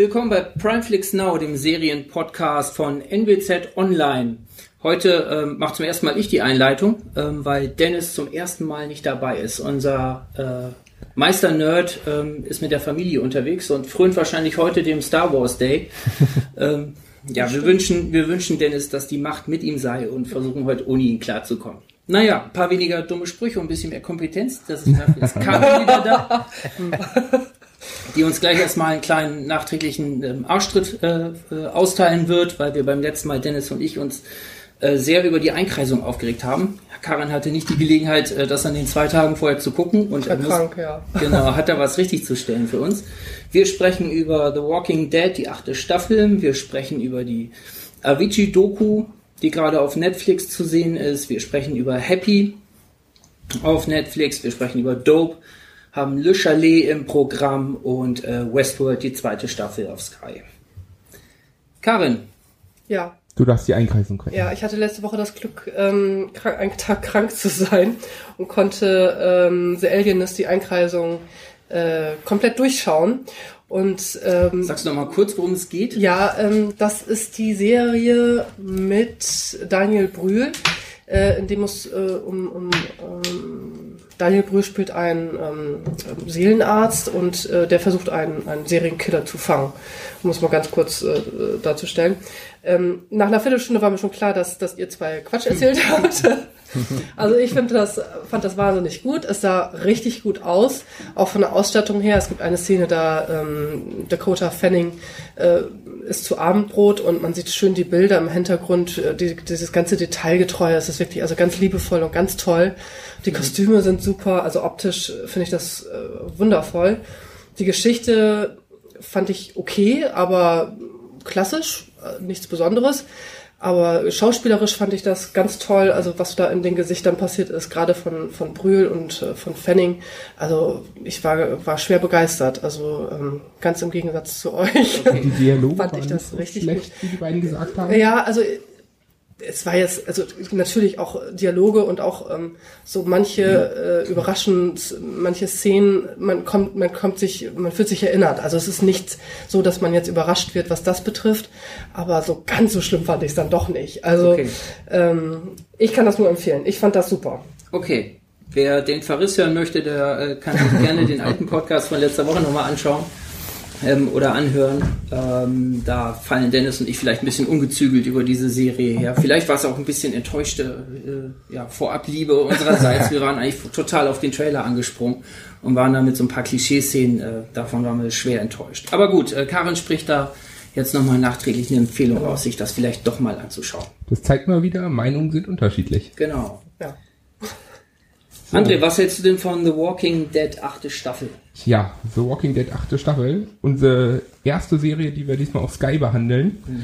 Willkommen bei Primeflix Now, dem Serienpodcast von NWZ Online. Heute ähm, macht zum ersten Mal ich die Einleitung, ähm, weil Dennis zum ersten Mal nicht dabei ist. Unser äh, Meister-Nerd ähm, ist mit der Familie unterwegs und frönt wahrscheinlich heute dem Star Wars Day. ähm, ja, wir wünschen, wir wünschen Dennis, dass die Macht mit ihm sei und versuchen heute ohne ihn klarzukommen. Naja, ein paar weniger dumme Sprüche und ein bisschen mehr Kompetenz. Das ist ist Karin wieder da. die uns gleich erstmal einen kleinen nachträglichen ähm, Arschtritt äh, äh, austeilen wird, weil wir beim letzten Mal Dennis und ich uns äh, sehr über die Einkreisung aufgeregt haben. Karin hatte nicht die Gelegenheit, äh, das an den zwei Tagen vorher zu gucken und er muss, krank, ja. genau hat er was richtig zu stellen für uns. Wir sprechen über The Walking Dead, die achte Staffel. Wir sprechen über die Avicii-Doku, die gerade auf Netflix zu sehen ist. Wir sprechen über Happy auf Netflix. Wir sprechen über Dope haben Le Chalet im Programm und äh, Westworld die zweite Staffel auf Sky. Karin. Ja. Du darfst die Einkreisung kriegen. Ja, ich hatte letzte Woche das Glück, ähm, krank, einen Tag krank zu sein und konnte ähm, The Alienist, die Einkreisung, äh, komplett durchschauen. Und ähm, sagst du noch mal kurz, worum es geht? Ja, ähm, das ist die Serie mit Daniel Brühl, äh, in dem es äh, um, um ähm, Daniel Brühl spielt einen ähm, Seelenarzt und äh, der versucht einen, einen Serienkiller zu fangen, um es mal ganz kurz äh, darzustellen. Ähm, nach einer Viertelstunde war mir schon klar, dass, dass ihr zwei Quatsch erzählt habt. also ich finde das, fand das wahnsinnig gut. Es sah richtig gut aus, auch von der Ausstattung her. Es gibt eine Szene, da ähm, Dakota Fanning äh, ist zu Abendbrot und man sieht schön die Bilder im Hintergrund, äh, die, dieses ganze Detailgetreue. Es ist wirklich also ganz liebevoll und ganz toll. Die Kostüme sind super, also optisch finde ich das äh, wundervoll. Die Geschichte fand ich okay, aber klassisch, äh, nichts Besonderes. Aber schauspielerisch fand ich das ganz toll, also was da in den Gesichtern passiert ist, gerade von, von Brühl und äh, von Fanning. Also ich war, war schwer begeistert, also ähm, ganz im Gegensatz zu euch. Okay. Die Dialoge fand ich das richtig schlecht, gut. wie die beiden gesagt haben. Ja, also es war jetzt, also natürlich auch Dialoge und auch ähm, so manche äh, überraschend, manche Szenen, man kommt, man kommt sich, man fühlt sich erinnert. Also es ist nicht so, dass man jetzt überrascht wird, was das betrifft, aber so ganz so schlimm fand ich es dann doch nicht. Also okay. ähm, ich kann das nur empfehlen. Ich fand das super. Okay. Wer den Verriss hören möchte, der äh, kann sich gerne den alten Podcast von letzter Woche nochmal anschauen ähm, oder anhören. Ähm, da fallen Dennis und ich vielleicht ein bisschen ungezügelt über diese Serie her. Vielleicht war es auch ein bisschen enttäuschte äh, ja, Vorabliebe unsererseits. Wir waren eigentlich total auf den Trailer angesprungen und waren da mit so ein paar Klischeeszenen. Äh, davon waren wir schwer enttäuscht. Aber gut, äh, Karin spricht da jetzt nochmal nachträglich eine Empfehlung aus, sich das vielleicht doch mal anzuschauen. Das zeigt mal wieder, Meinungen sind unterschiedlich. Genau. Ja. André, was hältst du denn von The Walking Dead achte Staffel? Ja, The Walking Dead achte Staffel. Unsere erste Serie, die wir diesmal auf Sky behandeln. Mhm.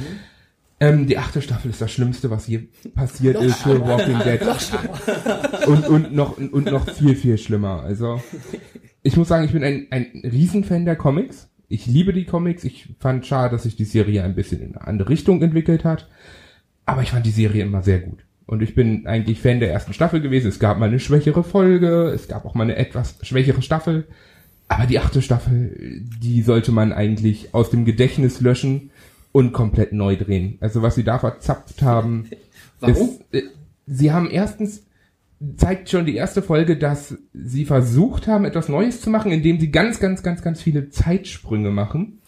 Ähm, die achte Staffel ist das Schlimmste, was hier passiert ist für Walking Dead. und, und, noch, und noch viel, viel schlimmer. Also, ich muss sagen, ich bin ein, ein Riesenfan der Comics. Ich liebe die Comics. Ich fand schade, dass sich die Serie ein bisschen in eine andere Richtung entwickelt hat. Aber ich fand die Serie immer sehr gut. Und ich bin eigentlich Fan der ersten Staffel gewesen. Es gab mal eine schwächere Folge, es gab auch mal eine etwas schwächere Staffel. Aber die achte Staffel, die sollte man eigentlich aus dem Gedächtnis löschen und komplett neu drehen. Also was sie da verzapft haben. Warum? Ist, äh, sie haben erstens zeigt schon die erste Folge, dass sie versucht haben, etwas Neues zu machen, indem sie ganz, ganz, ganz, ganz viele Zeitsprünge machen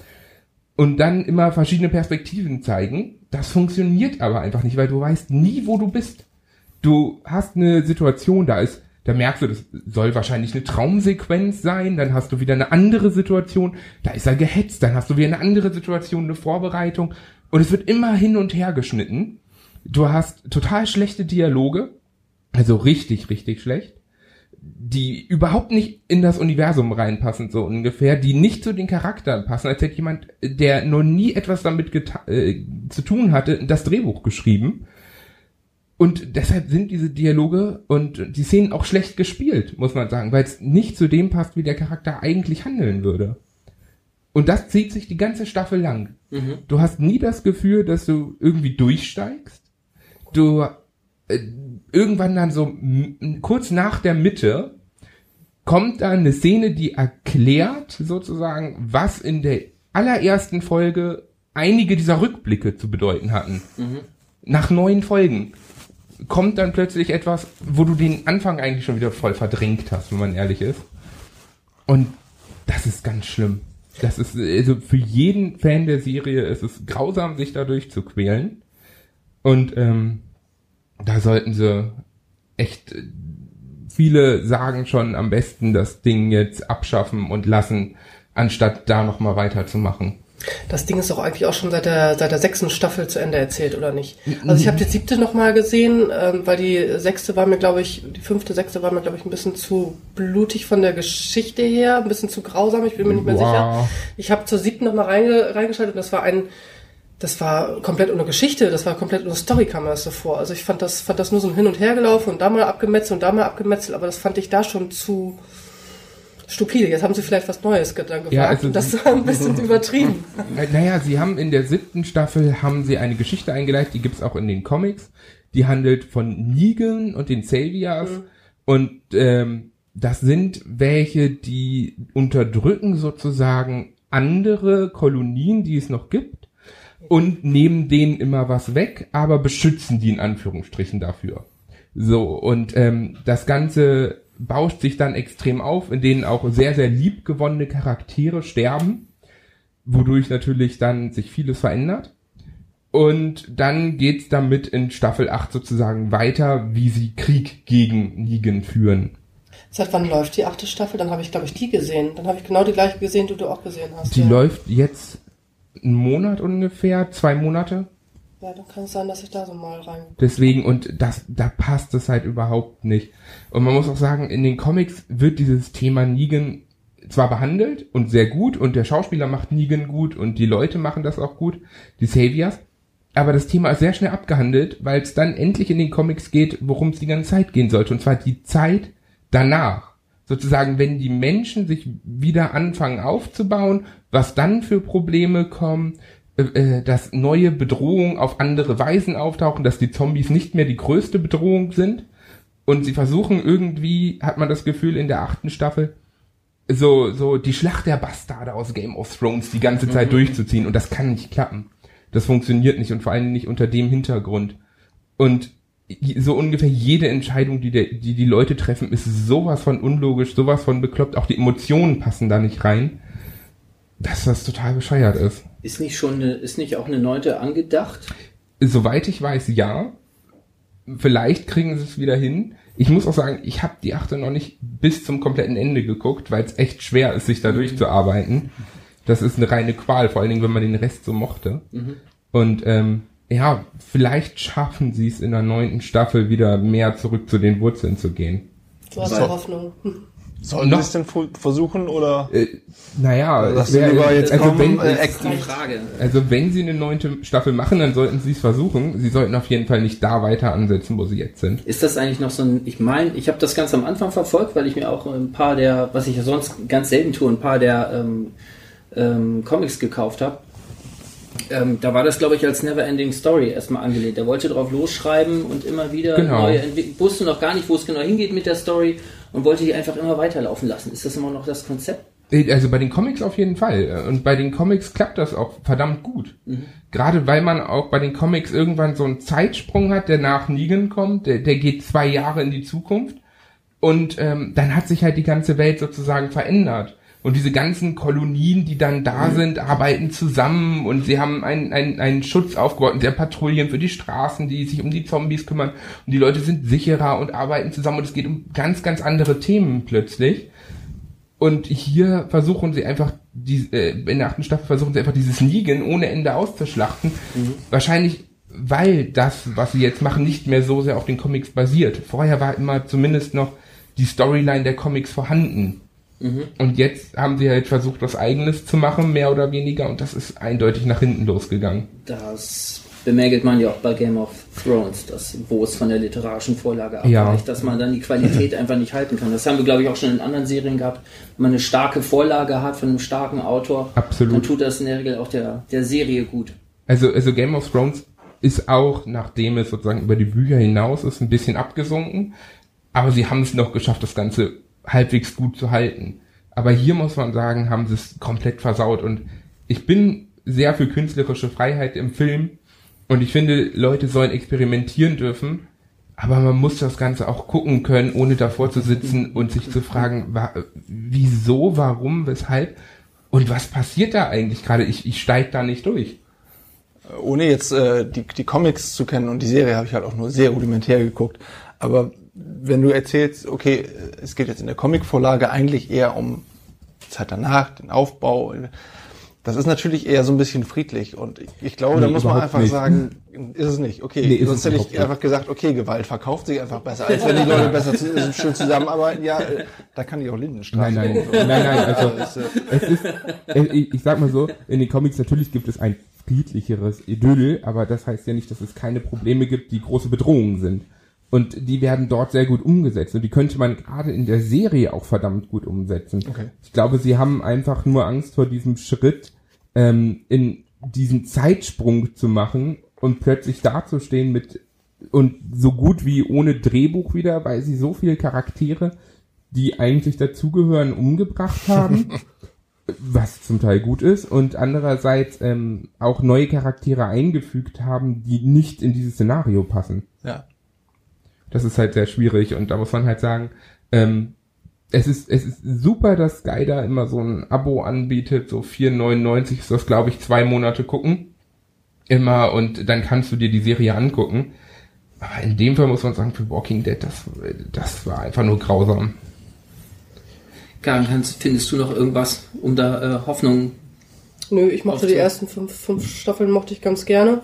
und dann immer verschiedene Perspektiven zeigen. Das funktioniert aber einfach nicht, weil du weißt nie, wo du bist. Du hast eine Situation, da ist, da merkst du, das soll wahrscheinlich eine Traumsequenz sein, dann hast du wieder eine andere Situation, da ist er gehetzt, dann hast du wieder eine andere Situation, eine Vorbereitung und es wird immer hin und her geschnitten. Du hast total schlechte Dialoge, also richtig, richtig schlecht die überhaupt nicht in das Universum reinpassen, so ungefähr, die nicht zu den Charakteren passen, als hätte jemand, der noch nie etwas damit äh, zu tun hatte, das Drehbuch geschrieben. Und deshalb sind diese Dialoge und die Szenen auch schlecht gespielt, muss man sagen, weil es nicht zu dem passt, wie der Charakter eigentlich handeln würde. Und das zieht sich die ganze Staffel lang. Mhm. Du hast nie das Gefühl, dass du irgendwie durchsteigst. Du äh, irgendwann dann so kurz nach der Mitte kommt dann eine Szene, die erklärt sozusagen, was in der allerersten Folge einige dieser Rückblicke zu bedeuten hatten. Nach neun Folgen kommt dann plötzlich etwas, wo du den Anfang eigentlich schon wieder voll verdrängt hast, wenn man ehrlich ist. Und das ist ganz schlimm. Das ist, also für jeden Fan der Serie ist es grausam, sich dadurch zu quälen. Und ähm, da sollten sie echt, äh, viele sagen schon am besten das Ding jetzt abschaffen und lassen, anstatt da nochmal weiterzumachen. Das Ding ist doch eigentlich auch schon seit der, seit der sechsten Staffel zu Ende erzählt, oder nicht? Also ich habe die siebte nochmal gesehen, ähm, weil die sechste war mir, glaube ich, die fünfte, sechste war mir, glaube ich, ein bisschen zu blutig von der Geschichte her, ein bisschen zu grausam, ich bin mir nicht mehr Wow. sicher. Ich habe zur siebten nochmal reinge, reingeschaltet und das war ein, das war komplett ohne Geschichte, das war komplett ohne Story kam mir das so vor. Also ich fand das, fand das nur so ein Hin und Her gelaufen und da mal abgemetzelt und da mal abgemetzelt, aber das fand ich da schon zu stupide. Jetzt haben sie vielleicht was Neues gewagt Ja, also das war ein bisschen übertrieben. Äh, Naja, sie haben in der siebten Staffel haben sie eine Geschichte eingeleitet, die gibt's auch in den Comics. Die handelt von Negan und den Saviors. Und ähm, das sind welche, die unterdrücken sozusagen andere Kolonien, die es noch gibt, und nehmen denen immer was weg, aber beschützen die in Anführungsstrichen dafür. So, und ähm, das Ganze bauscht sich dann extrem auf, in denen auch sehr, sehr liebgewonnene Charaktere sterben wodurch natürlich dann sich vieles verändert. Und dann geht's damit in Staffel 8 sozusagen weiter, wie sie Krieg gegen Negan führen. Seit wann läuft die achte Staffel? Dann habe ich, glaube ich, die gesehen. Dann habe ich genau die gleiche gesehen, die du auch gesehen hast. Die ja. läuft jetzt einen Monat ungefähr, zwei Monate. Ja, dann kann es sein, dass ich da so mal rein. Deswegen, und das, da passt es halt überhaupt nicht. Und man muss auch sagen, in den Comics wird dieses Thema Negan zwar behandelt und sehr gut und der Schauspieler macht Negan gut und die Leute machen das auch gut, die Saviors, aber das Thema ist sehr schnell abgehandelt, weil es dann endlich in den Comics geht, worum es die ganze Zeit gehen sollte, und zwar die Zeit danach. Sozusagen, wenn die Menschen sich wieder anfangen aufzubauen, was dann für Probleme kommen, äh, äh, dass neue Bedrohungen auf andere Weisen auftauchen, dass die Zombies nicht mehr die größte Bedrohung sind. Und sie versuchen irgendwie, hat man das Gefühl in der achten Staffel, so, so die Schlacht der Bastarde aus Game of Thrones die ganze Zeit durchzuziehen. Und das kann nicht klappen. Das funktioniert nicht und vor allem nicht unter dem Hintergrund. Und so ungefähr jede Entscheidung, die, der, die die Leute treffen, ist sowas von unlogisch, sowas von bekloppt. Auch die Emotionen passen da nicht rein, dass das total bescheuert ist. Ist nicht schon eine, ist nicht auch eine neunte angedacht? Soweit ich weiß, ja. Vielleicht kriegen sie es wieder hin. Ich muss auch sagen, ich habe die achte noch nicht bis zum kompletten Ende geguckt, weil es echt schwer ist, sich da durchzuarbeiten. Das ist eine reine Qual, vor allen Dingen, wenn man den Rest so mochte. Und ähm, ja, vielleicht schaffen sie es in der neunten Staffel wieder mehr zurück zu den Wurzeln zu gehen. Du hast Hoffnung. Sollen Noch- sie es denn versuchen oder? Äh, naja, Lass es wär, sie lieber jetzt also, kommen, wenn, äh, Das Frage. also wenn sie eine neunte Staffel machen, dann sollten sie es versuchen. Sie sollten auf jeden Fall nicht da weiter ansetzen, wo sie jetzt sind. Ist das eigentlich noch so ein, ich meine, ich habe das ganz am Anfang verfolgt, weil ich mir auch ein paar der, was ich ja sonst ganz selten tue, ein paar der ähm, ähm, Comics gekauft habe. Ähm, da war das, glaube ich, als Neverending Story erstmal angelehnt. Er wollte drauf losschreiben und immer wieder Genau. neue Entwicklungen, wusste noch gar nicht, wo es genau hingeht mit der Story und wollte die einfach immer weiterlaufen lassen. Ist das immer noch das Konzept? Äh, Also bei den Comics auf jeden Fall. Und bei den Comics klappt das auch verdammt gut. Gerade weil man auch bei den Comics irgendwann so einen Zeitsprung hat, der nach Negan kommt, der, der geht zwei Jahre in die Zukunft. Und ähm, dann hat sich halt die ganze Welt sozusagen verändert. Und diese ganzen Kolonien, die dann da sind, arbeiten zusammen und sie haben einen, einen, einen Schutz aufgebaut und der Patrouillen für die Straßen, die sich um die Zombies kümmern. Und die Leute sind sicherer und arbeiten zusammen und es geht um ganz, ganz andere Themen plötzlich. Und hier versuchen sie einfach, die, äh, in der achten Staffel versuchen sie einfach dieses Negan ohne Ende auszuschlachten. Wahrscheinlich, weil das, was sie jetzt machen, nicht mehr so sehr auf den Comics basiert. Vorher war immer zumindest noch die Storyline der Comics vorhanden. Und jetzt haben sie halt versucht, was eigenes zu machen, mehr oder weniger, und das ist eindeutig nach hinten losgegangen. Das bemängelt man ja auch bei Game of Thrones, dass, wo es von der literarischen Vorlage Ja. abweicht, dass man dann die Qualität einfach nicht halten kann. Das haben wir, glaube ich, auch schon in anderen Serien gehabt. Wenn man eine starke Vorlage hat von einem starken Autor, Absolut. dann tut das in der Regel auch der, der Serie gut. Also, also Game of Thrones ist auch, nachdem es sozusagen über die Bücher hinaus ist, ein bisschen abgesunken. Aber sie haben es noch geschafft, das Ganze halbwegs gut zu halten. Aber hier muss man sagen, haben sie es komplett versaut und ich bin sehr für künstlerische Freiheit im Film und ich finde, Leute sollen experimentieren dürfen, aber man muss das Ganze auch gucken können, ohne davor zu sitzen und sich zu fragen, wa wieso, warum, weshalb und was passiert da eigentlich gerade? Ich, ich steige da nicht durch. Ohne jetzt äh, die, die Comics zu kennen und die Serie habe ich halt auch nur sehr rudimentär geguckt. Aber wenn du erzählst, okay, es geht jetzt in der Comicvorlage eigentlich eher um Zeit danach, den Aufbau, das ist natürlich eher so ein bisschen friedlich und ich glaube, nee, da muss man einfach nicht. sagen, ist es nicht. Okay, nee, sonst hätte ich einfach gesagt, okay, Gewalt verkauft sich einfach besser, als wenn die Leute besser zu, schön zusammenarbeiten. Ja, äh, da kann ich auch Lindenstraße. Nein, nein, nein, nein, also es ist, ich, ich sag mal so, in den Comics natürlich gibt es ein friedlicheres Idyll, aber das heißt ja nicht, dass es keine Probleme gibt, die große Bedrohungen sind. Und die werden dort sehr gut umgesetzt. Und die könnte man gerade in der Serie auch verdammt gut umsetzen. Okay. Ich glaube, sie haben einfach nur Angst vor diesem Schritt, ähm, in diesen Zeitsprung zu machen und plötzlich dazustehen mit und so gut wie ohne Drehbuch wieder, weil sie so viele Charaktere, die eigentlich dazugehören, umgebracht haben. was zum Teil gut ist und andererseits ähm, auch neue Charaktere eingefügt haben, die nicht in dieses Szenario passen. Ja. Das ist halt sehr schwierig und da muss man halt sagen, ähm, es ist, es ist super, dass Sky da immer so ein Abo anbietet, so 4,99 ist das, glaube ich, zwei Monate gucken. Immer und dann kannst du dir die Serie angucken. Aber in dem Fall muss man sagen, für Walking Dead, das, das war einfach nur grausam. Hans, findest du noch irgendwas, um da äh, Hoffnung? Nö, ich mochte die ersten fünf, fünf Staffeln mochte ich ganz gerne.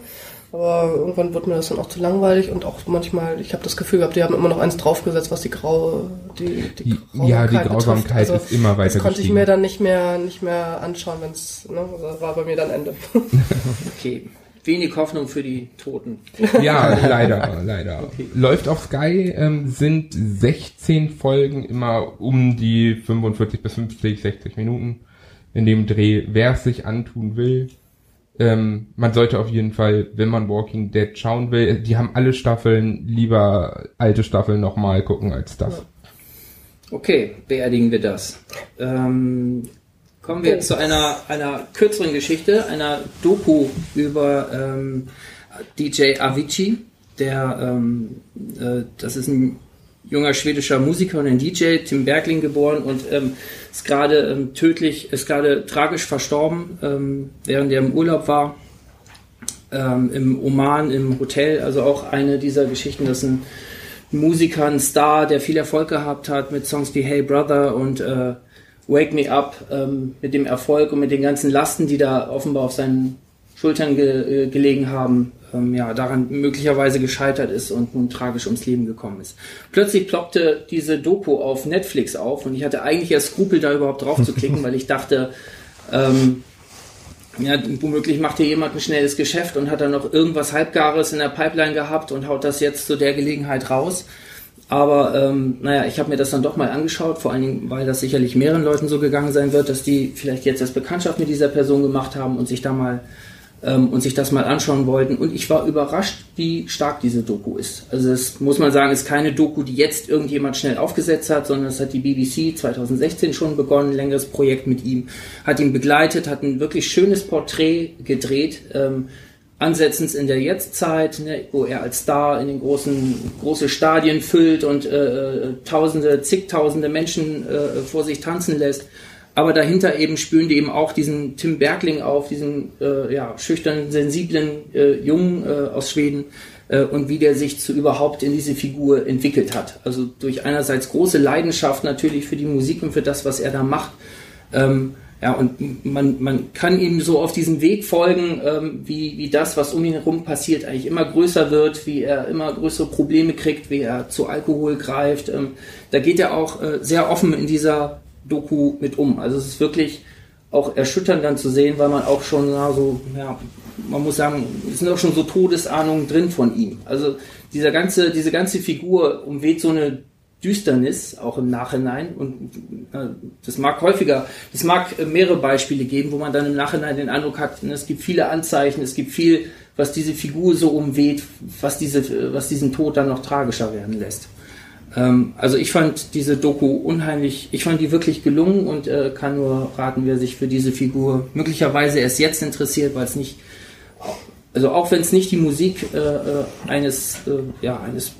Aber irgendwann wird mir das dann auch zu langweilig und auch manchmal, ich habe das Gefühl gehabt, die haben immer noch eins draufgesetzt, was die graue, die, die Ja, die Grausamkeit also, ist immer weiter Das konnte ich mir dann nicht mehr, nicht mehr anschauen, wenn es, ne, also war bei mir dann Ende. okay. Wenig Hoffnung für die Toten. Ja, leider, leider. Okay. Läuft auf Sky, ähm, sind 16 Folgen immer um die 45 bis 50, 60 Minuten in dem Dreh. Wer es sich antun will, ähm, man sollte auf jeden Fall, wenn man Walking Dead schauen will, die haben alle Staffeln, lieber alte Staffeln nochmal gucken als das. Okay, beerdigen wir das. Ähm, kommen wir jetzt zu einer, einer kürzeren Geschichte, einer Doku über ähm, DJ Avicii, der, ähm, äh, das ist ein junger schwedischer Musiker und ein DJ, Tim Bergling geboren und ähm, ist gerade ähm, tödlich, ist gerade tragisch verstorben, ähm, während er im Urlaub war. Ähm, Im Oman, im Hotel, also auch eine dieser Geschichten, dass ein Musiker, ein Star, der viel Erfolg gehabt hat mit Songs wie Hey Brother und äh, Wake Me Up, ähm, mit dem Erfolg und mit den ganzen Lasten, die da offenbar auf seinen Schultern ge äh, gelegen haben, ähm, ja, daran möglicherweise gescheitert ist und nun tragisch ums Leben gekommen ist. Plötzlich ploppte diese Doku auf Netflix auf und ich hatte eigentlich erst Skrupel, da überhaupt drauf zu klicken, weil ich dachte, ähm, ja, womöglich macht hier jemand ein schnelles Geschäft und hat dann noch irgendwas Halbgares in der Pipeline gehabt und haut das jetzt zu der Gelegenheit raus. Aber ähm, naja, ich habe mir das dann doch mal angeschaut, vor allen Dingen, weil das sicherlich mehreren Leuten so gegangen sein wird, dass die vielleicht jetzt erst Bekanntschaft mit dieser Person gemacht haben und sich da mal ähm, und sich das mal anschauen wollten. Und ich war überrascht, wie stark diese Doku ist. Also es muss man sagen, ist keine Doku, die jetzt irgendjemand schnell aufgesetzt hat, sondern es hat die BBC 2016 schon begonnen, ein längeres Projekt mit ihm, hat ihn begleitet, hat ein wirklich schönes Porträt gedreht. Ähm, ansetzend in der Jetztzeit, ne, wo er als Star in den großen große Stadien füllt und äh, äh Tausende, zigtausende Menschen äh, vor sich tanzen lässt aber dahinter eben spüren die eben auch diesen Tim Bergling auf, diesen äh, ja, schüchternen, sensiblen äh, Jungen äh, aus Schweden äh, und wie der sich zu überhaupt in diese Figur entwickelt hat. Also durch einerseits große Leidenschaft natürlich für die Musik und für das, was er da macht. Ähm, ja, und man, man kann ihm so auf diesen Weg folgen, ähm, wie, wie das, was um ihn herum passiert, eigentlich immer größer wird, wie er immer größere Probleme kriegt, wie er zu Alkohol greift. Ähm, da geht er auch äh, sehr offen in dieser Doku mit um. Also es ist wirklich auch erschütternd dann zu sehen, weil man auch schon na, so, ja, man muss sagen, es sind auch schon so Todesahnungen drin von ihm. Also dieser ganze, diese ganze Figur umweht so eine Düsternis auch im Nachhinein und äh, das mag häufiger, das mag mehrere Beispiele geben, wo man dann im Nachhinein den Eindruck hat, ne, es gibt viele Anzeichen, es gibt viel, was diese Figur so umweht, was diese, was diesen Tod dann noch tragischer werden lässt. Ähm, also ich fand diese Doku unheimlich, ich fand die wirklich gelungen und äh, kann nur raten, wer sich für diese Figur möglicherweise erst jetzt interessiert, weil es nicht, also auch wenn es nicht die Musik äh, äh, eines, äh, ja, eines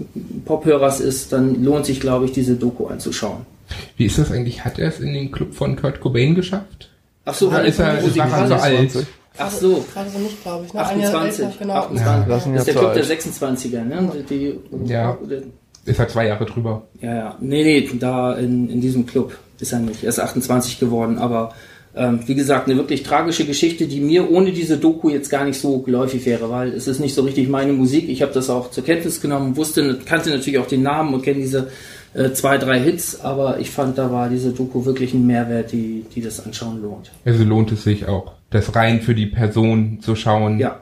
Pophörers ist, dann lohnt sich, glaube ich, diese Doku anzuschauen. Wie ist das eigentlich? Hat er es in den Club von Kurt Cobain geschafft? Ach so, Oder hat ist er, war er so alt? Ach so, Gerade so nicht, glaube ich. Ne? Ein Jahr 28, älter, genau. 28. Ja, ist der Club zu der 26er, ne? Die, die, Ja. Ist er zwei Jahre drüber? Ja, ja. Nee, nee, da in, in diesem Club ist er nicht. Er ist 28 geworden, aber ähm, wie gesagt, eine wirklich tragische Geschichte, die mir ohne diese Doku jetzt gar nicht so geläufig wäre, weil es ist nicht so richtig meine Musik. Ich habe das auch zur Kenntnis genommen, wusste, kannte natürlich auch den Namen und kenne diese äh, zwei, drei Hits, aber ich fand, da war diese Doku wirklich ein Mehrwert, die, die das Anschauen lohnt. Also lohnt es sich auch, das rein für die Person zu schauen. Ja,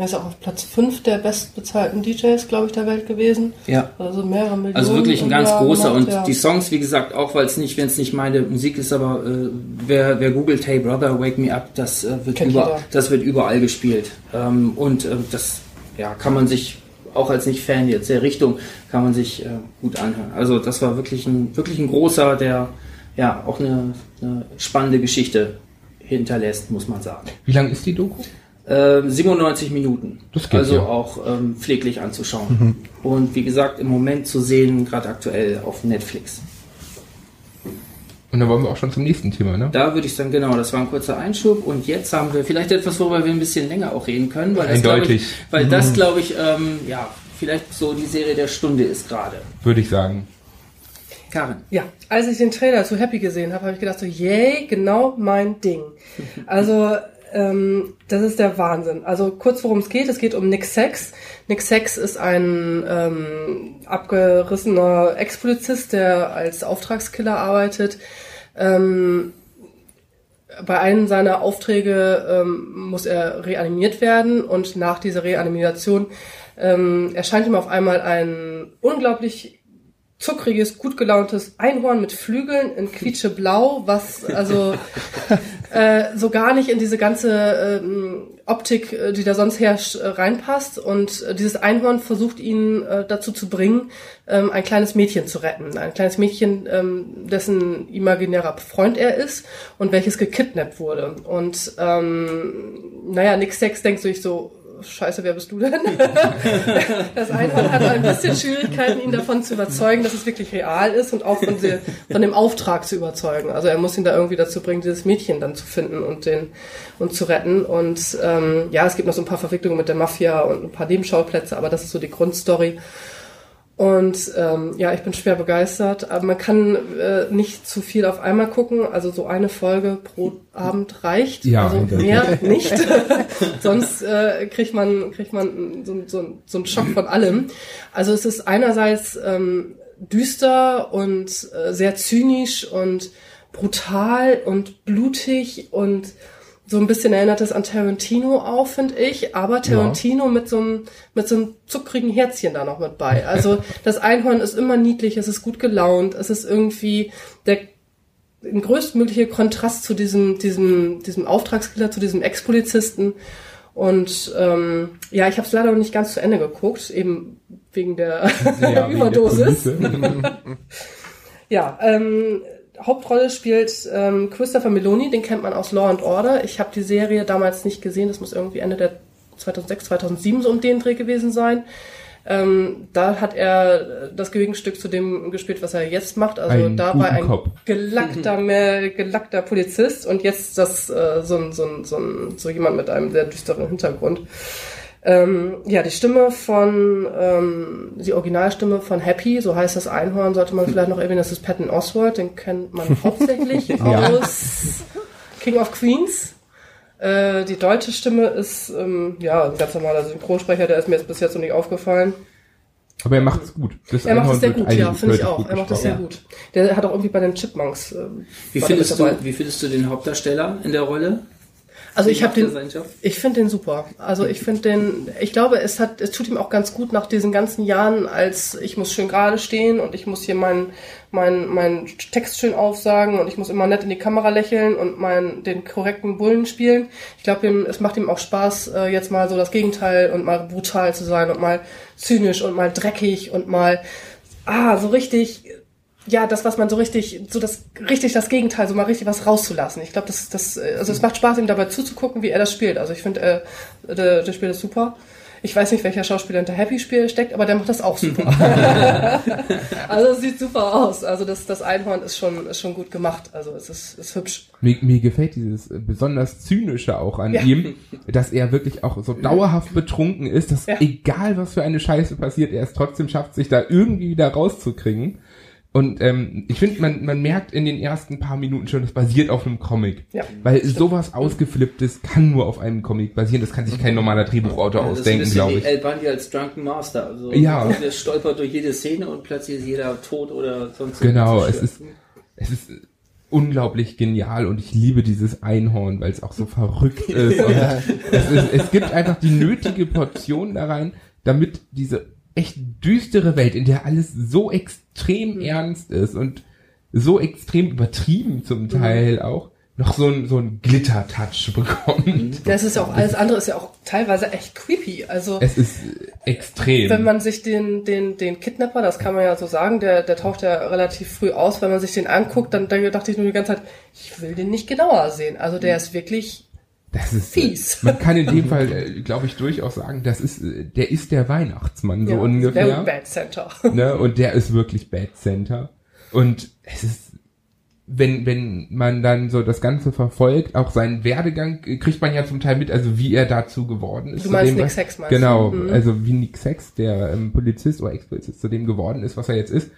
Er ist auch auf Platz 5 der bestbezahlten DJs, glaube ich, der Welt gewesen. ja. Also mehrere Millionen. Also wirklich ein ganz Jahr großer gemacht, und ja. die Songs, wie gesagt, auch weil es nicht, wenn es nicht meine Musik ist, aber äh, wer, wer googelt Hey Brother, Wake Me Up, das äh, wird Kennt über, das wird überall gespielt ähm, und äh, das ja kann man sich auch als nicht Fan jetzt der Richtung kann man sich äh, gut anhören. Also das war wirklich ein wirklich ein großer, der ja auch eine, eine spannende Geschichte hinterlässt, muss man sagen. Wie lang ist die Doku? Äh, 97 Minuten. Das geht also ja. auch ähm, pfleglich anzuschauen. Und wie gesagt, im Moment zu sehen, gerade aktuell auf Netflix. Und dann wollen wir auch schon zum nächsten Thema, ne? Da würde ich sagen, genau, das war ein kurzer Einschub. Und jetzt haben wir vielleicht etwas, worüber wir ein bisschen länger auch reden können. Weil das, Eindeutig. ich, weil das, glaube ich, ähm, ja, vielleicht so die Serie der Stunde ist gerade. Würde ich sagen. Karin. Ja, als ich den Trailer zu Happy gesehen habe, habe ich gedacht so, yay, genau mein Ding. Also, ähm, das ist der Wahnsinn. Also kurz worum es geht, es geht um Nick Sachs. Nick Sachs ist ein ähm, abgerissener Ex-Polizist, der als Auftragskiller arbeitet. Ähm, bei einem seiner Aufträge ähm, muss er reanimiert werden und nach dieser Reanimation ähm, erscheint ihm auf einmal ein unglaublich zuckriges, gut gelauntes Einhorn mit Flügeln in quietscheblau, was also äh, so gar nicht in diese ganze ähm, Optik, äh, die da sonst herrscht, äh, reinpasst. Und äh, dieses Einhorn versucht ihn äh, dazu zu bringen, ähm, ein kleines Mädchen zu retten. Ein kleines Mädchen, ähm, dessen imaginärer Freund er ist und welches gekidnappt wurde. Und ähm, naja, Nick Sex denkt sich so, Scheiße, wer bist du denn? das Einhorn hat ein bisschen Schwierigkeiten, ihn davon zu überzeugen, dass es wirklich real ist und auch von, der, von dem Auftrag zu überzeugen. Also er muss ihn da irgendwie dazu bringen, dieses Mädchen dann zu finden und den und zu retten. Und ähm, ja, es gibt noch so ein paar Verwicklungen mit der Mafia und ein paar Nebenschauplätze, aber das ist so die Grundstory. Und ähm, ja, ich bin schwer begeistert. Aber man kann äh, nicht zu viel auf einmal gucken. Also so eine Folge pro Abend reicht. Ja, also mehr nicht. Sonst äh, kriegt man kriegt man so, so, so einen Schock von allem. Also es ist einerseits ähm, düster und äh, sehr zynisch und brutal und blutig und so ein bisschen erinnert es an Tarantino auch, finde ich, aber Tarantino mit so einem mit so einem zuckrigen Herzchen da noch mit bei. Also das Einhorn ist immer niedlich, es ist gut gelaunt, es ist irgendwie der ein größtmöglicher Kontrast zu diesem diesem diesem Auftragskiller, zu diesem Ex-Polizisten. Und ähm, ja, ich habe es leider noch nicht ganz zu Ende geguckt, eben wegen der Ja, wegen der Überdosis. Ja, ähm, Hauptrolle spielt ähm, Christopher Meloni, den kennt man aus Law and Order. Ich habe die Serie damals nicht gesehen, das muss irgendwie Ende der 2006, 2007 so um den Dreh gewesen sein. Ähm, da hat er das Gegenstück zu dem gespielt, was er jetzt macht. Also Ein da war ein gelackter, mehr, gelackter Polizist und jetzt das äh, so, ein, so, ein, so, ein, so jemand mit einem sehr düsteren Hintergrund. Ähm, ja, die Stimme von, ähm, die Originalstimme von Happy, so heißt das Einhorn, sollte man vielleicht noch erwähnen, das ist Patton Oswalt, den kennt man hauptsächlich Ja. aus King of Queens. Äh, die deutsche Stimme ist, ähm, ja, ein ganz normaler Synchronsprecher, der ist mir jetzt bis jetzt noch nicht aufgefallen. Aber er macht es gut. Das Er macht es sehr gut, ja, finde ich auch. Er macht es sehr gut. Der hat auch irgendwie bei den Chipmunks. Äh, Wie findest, du, wie findest du den Hauptdarsteller in der Rolle? Also ich habe den, ich finde den super. Also ich finde den, ich glaube, es hat, es tut ihm auch ganz gut nach diesen ganzen Jahren, als ich muss schön gerade stehen und ich muss hier meinen mein, mein Text schön aufsagen und ich muss immer nett in die Kamera lächeln und mein, den korrekten Bullen spielen. Ich glaube, es macht ihm auch Spaß, äh, jetzt mal so das Gegenteil und mal brutal zu sein und mal zynisch und mal dreckig und mal ah, so richtig, ja, das, was man so richtig, so das, richtig das Gegenteil, so mal richtig was rauszulassen. Ich glaube, das, das, also es macht Spaß, ihm dabei zuzugucken, wie er das spielt. Also ich finde, äh, der, der spielt das super. Ich weiß nicht, welcher Schauspieler hinter Happy Spiel steckt, aber der macht das auch super. also es sieht super aus. Also das, das Einhorn ist schon, ist schon gut gemacht. Also es ist, ist hübsch. Mir, mir gefällt dieses besonders zynische auch an Ja. ihm, dass er wirklich auch so dauerhaft betrunken ist, dass Ja. egal was für eine Scheiße passiert, er es trotzdem schafft, sich da irgendwie wieder rauszukriegen. Und ähm, ich finde, man, man merkt in den ersten paar Minuten schon, das basiert auf einem Comic. Ja. Weil sowas Ausgeflipptes kann nur auf einem Comic basieren. Das kann sich kein normaler Drehbuchautor ein ausdenken, glaube wie ich. El Bundy als Drunken Master. Also Ja. der stolpert durch jede Szene und plötzlich ist jeder tot oder sonst Genau, irgendwas es ist, es ist unglaublich genial und ich liebe dieses Einhorn, weil es auch so verrückt ist. Und es, ist es gibt einfach die nötige Portion da rein, damit diese echt düstere Welt, in der alles so extrem ernst ist und so extrem übertrieben zum Teil auch, noch so ein, so ein Glitter-Touch bekommt. Das ist ja auch, alles andere ist ja auch teilweise echt creepy. Also, Es ist extrem. wenn man sich den, den, den Kidnapper, das kann man ja so sagen, der, der taucht ja relativ früh aus, wenn man sich den anguckt, dann, dann dachte ich nur die ganze Zeit, ich will den nicht genauer sehen. Also der ist wirklich, Das ist Fies. Man kann in dem Fall, äh, glaube ich, durchaus sagen, das ist, äh, der ist der Weihnachtsmann so ja, ungefähr. very bad center. ne? Und der ist wirklich Bad Center. Und es ist, wenn, wenn man dann so das Ganze verfolgt, auch seinen Werdegang, äh, kriegt man ja zum Teil mit, also wie er dazu geworden ist. Du meinst Nick Sachs, meinst du? Genau, Mhm. also wie Nick Sex, der ähm, Polizist oder Ex-Polizist zu dem geworden ist, was er jetzt ist.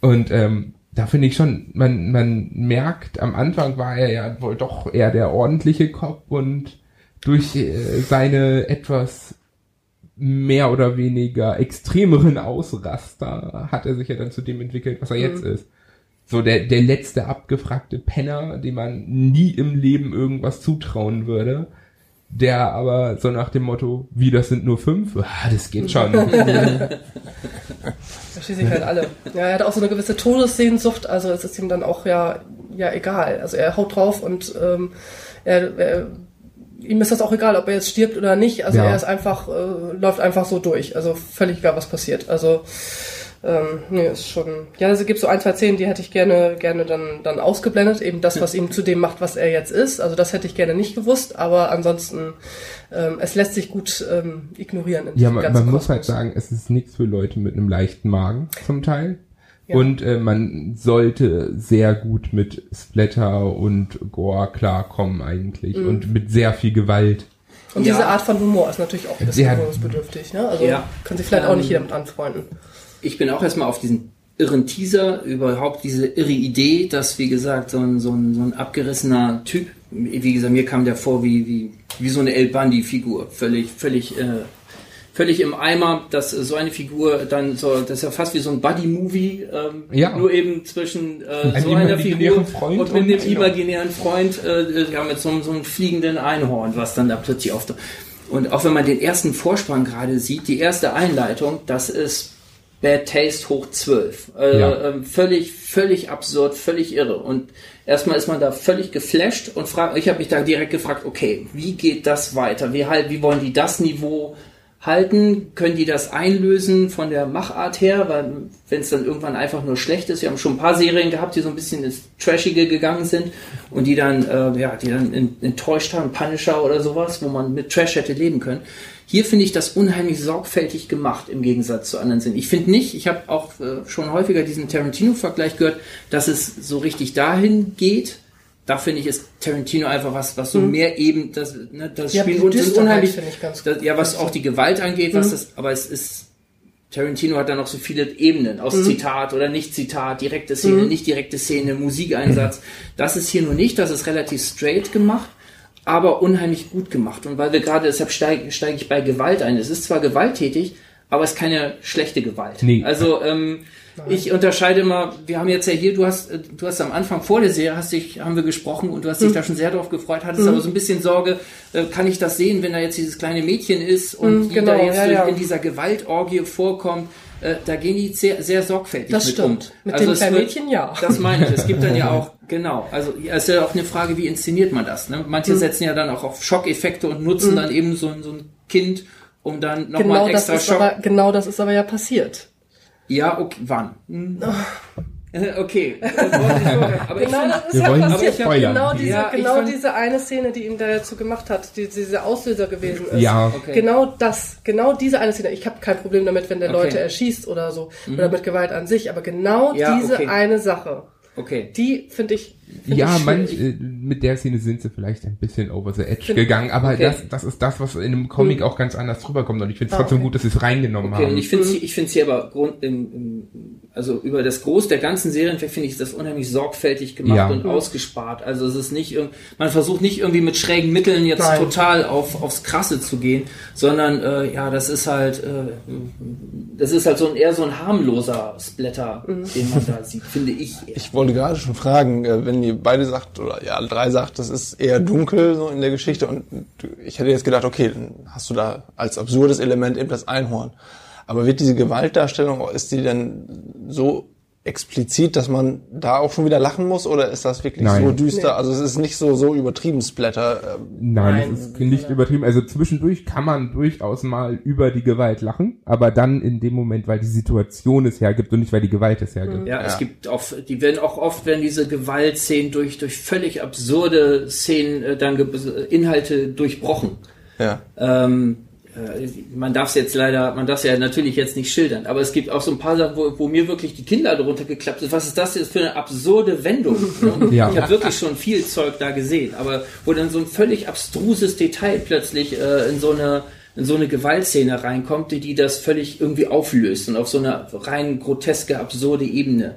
Und ähm, da finde ich schon, man, man merkt, am Anfang war er ja wohl doch eher der ordentliche Cop und durch äh, seine etwas mehr oder weniger extremeren Ausraster hat er sich ja dann zu dem entwickelt, was er jetzt Mhm. ist. So der, der letzte abgefragte Penner, dem man nie im Leben irgendwas zutrauen würde, der aber so nach dem Motto, wie das sind nur fünf, ah, das geht schon. Da schließe ich halt alle. Ja, er hat auch so eine gewisse Todessehnsucht, also es ist ihm dann auch ja, ja egal. Also er haut drauf und ähm, er, er, ihm ist das auch egal, ob er jetzt stirbt oder nicht. Also Ja. er ist einfach, äh, läuft einfach so durch. Also völlig egal, was passiert. Also ähm, nee, ist schon. Ja, also es gibt so ein, zwei Szenen, die hätte ich gerne, gerne dann, dann ausgeblendet. Eben das, was ihm zu dem macht, was er jetzt ist. Also das hätte ich gerne nicht gewusst, aber ansonsten, ähm, es lässt sich gut ähm, ignorieren. in ja, man, man muss halt sagen, es ist nichts für Leute mit einem leichten Magen zum Teil. Ja. Und äh, man sollte sehr gut mit Splatter und Gore klarkommen eigentlich Mhm. und mit sehr viel Gewalt. Und Ja. diese Art von Humor ist natürlich auch ein bisschen Ja. gewöhnungsbedürftig. Ne? Also Ja. kann sich vielleicht Ähm, auch nicht jeder mit anfreunden. Ich bin auch erstmal auf diesen irren Teaser, überhaupt diese irre Idee, dass, wie gesagt, so ein, so ein, so ein abgerissener Typ, wie gesagt, mir kam der vor wie, wie, wie so eine El Bundy-Figur, völlig, völlig, äh, völlig im Eimer, dass so eine Figur dann so, das ist ja fast wie so ein Buddy-Movie, ähm, Ja. nur eben zwischen äh, Ein so einer Figur Freund und mit dem imaginären Freund, äh, ja, mit so, einem- so einem fliegenden Einhorn, was dann da plötzlich auf und auch wenn man den ersten Vorspann gerade sieht, die erste Einleitung, das ist Bad Taste hoch 12. Äh, Ja. ähm, völlig, völlig absurd, völlig irre. Und erstmal ist man da völlig geflasht und fragt, ich habe mich da direkt gefragt, okay, wie geht das weiter? Wie halt, wie wollen die das Niveau halten? Können die das einlösen von der Machart her? Weil wenn es dann irgendwann einfach nur schlecht ist, wir haben schon ein paar Serien gehabt, die so ein bisschen ins Trashige gegangen sind und die dann, äh, ja, die dann enttäuscht haben, Punisher oder sowas, wo man mit Trash hätte leben können. Hier finde ich das unheimlich sorgfältig gemacht im Gegensatz zu anderen Serien. Ich finde nicht, ich habe auch äh, schon häufiger diesen Tarantino-Vergleich gehört, dass es so richtig dahin geht. Da finde ich, ist Tarantino einfach was, was so mehr eben, das, ne, das Ja, Spiel und Düsterheit unheimlich, ganz das, ja, was auch die Gewalt angeht, was das, aber es ist, Tarantino hat da noch so viele Ebenen aus Zitat oder nicht Zitat, direkte Szene, nicht direkte Szene, Musikeinsatz. Das ist hier nur nicht, das ist relativ straight gemacht, aber unheimlich gut gemacht. Und weil wir gerade, deshalb steige steig ich bei Gewalt ein. Es ist zwar gewalttätig, aber es ist keine schlechte Gewalt. Nee. Also ähm, ich unterscheide mal, wir haben jetzt ja hier, du hast, äh, du hast am Anfang vor der Serie, hast dich, haben wir gesprochen und du hast dich da schon sehr drauf gefreut, hattest aber so ein bisschen Sorge, äh, kann ich das sehen, wenn da jetzt dieses kleine Mädchen ist und Mhm, die genau, da jetzt ja, ja. in dieser Gewaltorgie vorkommt, äh, da gehen die sehr, sehr sorgfältig Das mit stimmt. um. Mit dem es kleinen wird- Mädchen, ja. Das meine ich. Es gibt dann ja auch, genau, also es ist ja auch eine Frage, wie inszeniert man das. Ne? Manche Mhm. setzen ja dann auch auf Schockeffekte und nutzen dann eben so, ein- so ein Kind, um dann nochmal Genau extra ist Schock. aber, genau das ist aber ja passiert. Ja, okay, wann? Hm. Okay. aber ich Genau find- das ist wir ja passiert. Genau, diese, Ja, ich genau fand- diese eine Szene, die ihn dazu gemacht hat, die diese Auslöser gewesen ist. Ja. Okay. Genau das, genau diese eine Szene. Ich habe kein Problem damit, wenn der Okay. Leute erschießt oder so. Oder mit Gewalt an sich. Aber genau Ja, diese okay. eine Sache, okay. die finde ich. Find Ja, manch, äh, mit der Szene sind sie vielleicht ein bisschen over the edge Find- gegangen, aber Okay. das, das ist das, was in einem Comic auch ganz anders rüberkommt und ich finde es Ah, trotzdem okay. gut, dass sie es reingenommen Okay, und haben. ich finde ich finde hier aber Grund, im, im, also über das Groß der ganzen Serien finde ich das unheimlich sorgfältig gemacht Ja. und ausgespart. Also es ist nicht man versucht nicht irgendwie mit schrägen Mitteln jetzt Nein. total auf aufs Krasse zu gehen, sondern äh, ja, das ist halt äh, das ist halt so ein eher so ein harmloser Splatter, den man da sieht, finde ich. Ich wollte gerade schon fragen, äh, wenn ihr beide sagt, oder ja, alle drei sagt, das ist eher dunkel so in der Geschichte und ich hätte jetzt gedacht, okay, dann hast du da als absurdes Element eben das Einhorn. Aber wird diese Gewaltdarstellung, ist die denn so explizit, dass man da auch schon wieder lachen muss oder ist das wirklich Nein. so düster? Also es ist nicht so, so übertrieben Splatter. ähm, Nein, Nein. es ist nicht übertrieben. Also zwischendurch kann man durchaus mal über die Gewalt lachen, aber dann in dem Moment, weil die Situation es hergibt und nicht, weil die Gewalt es hergibt. Ja, es Ja. gibt auch, die werden auch oft, werden diese Gewaltszenen durch, durch völlig absurde Szenen, äh, dann Inhalte durchbrochen. Ja. Ähm, äh, man darf es jetzt leider, man darf es ja natürlich jetzt nicht schildern, aber es gibt auch so ein paar Sachen, wo, wo mir wirklich die Kinder darunter geklappt sind. Was ist das jetzt für eine absurde Wendung? ne? Ja. Ich habe wirklich schon viel Zeug da gesehen, aber wo dann so ein völlig abstruses Detail plötzlich äh, in so eine in so eine Gewaltszene reinkommt, die, die das völlig irgendwie auflöst und auf so eine rein groteske, absurde Ebene.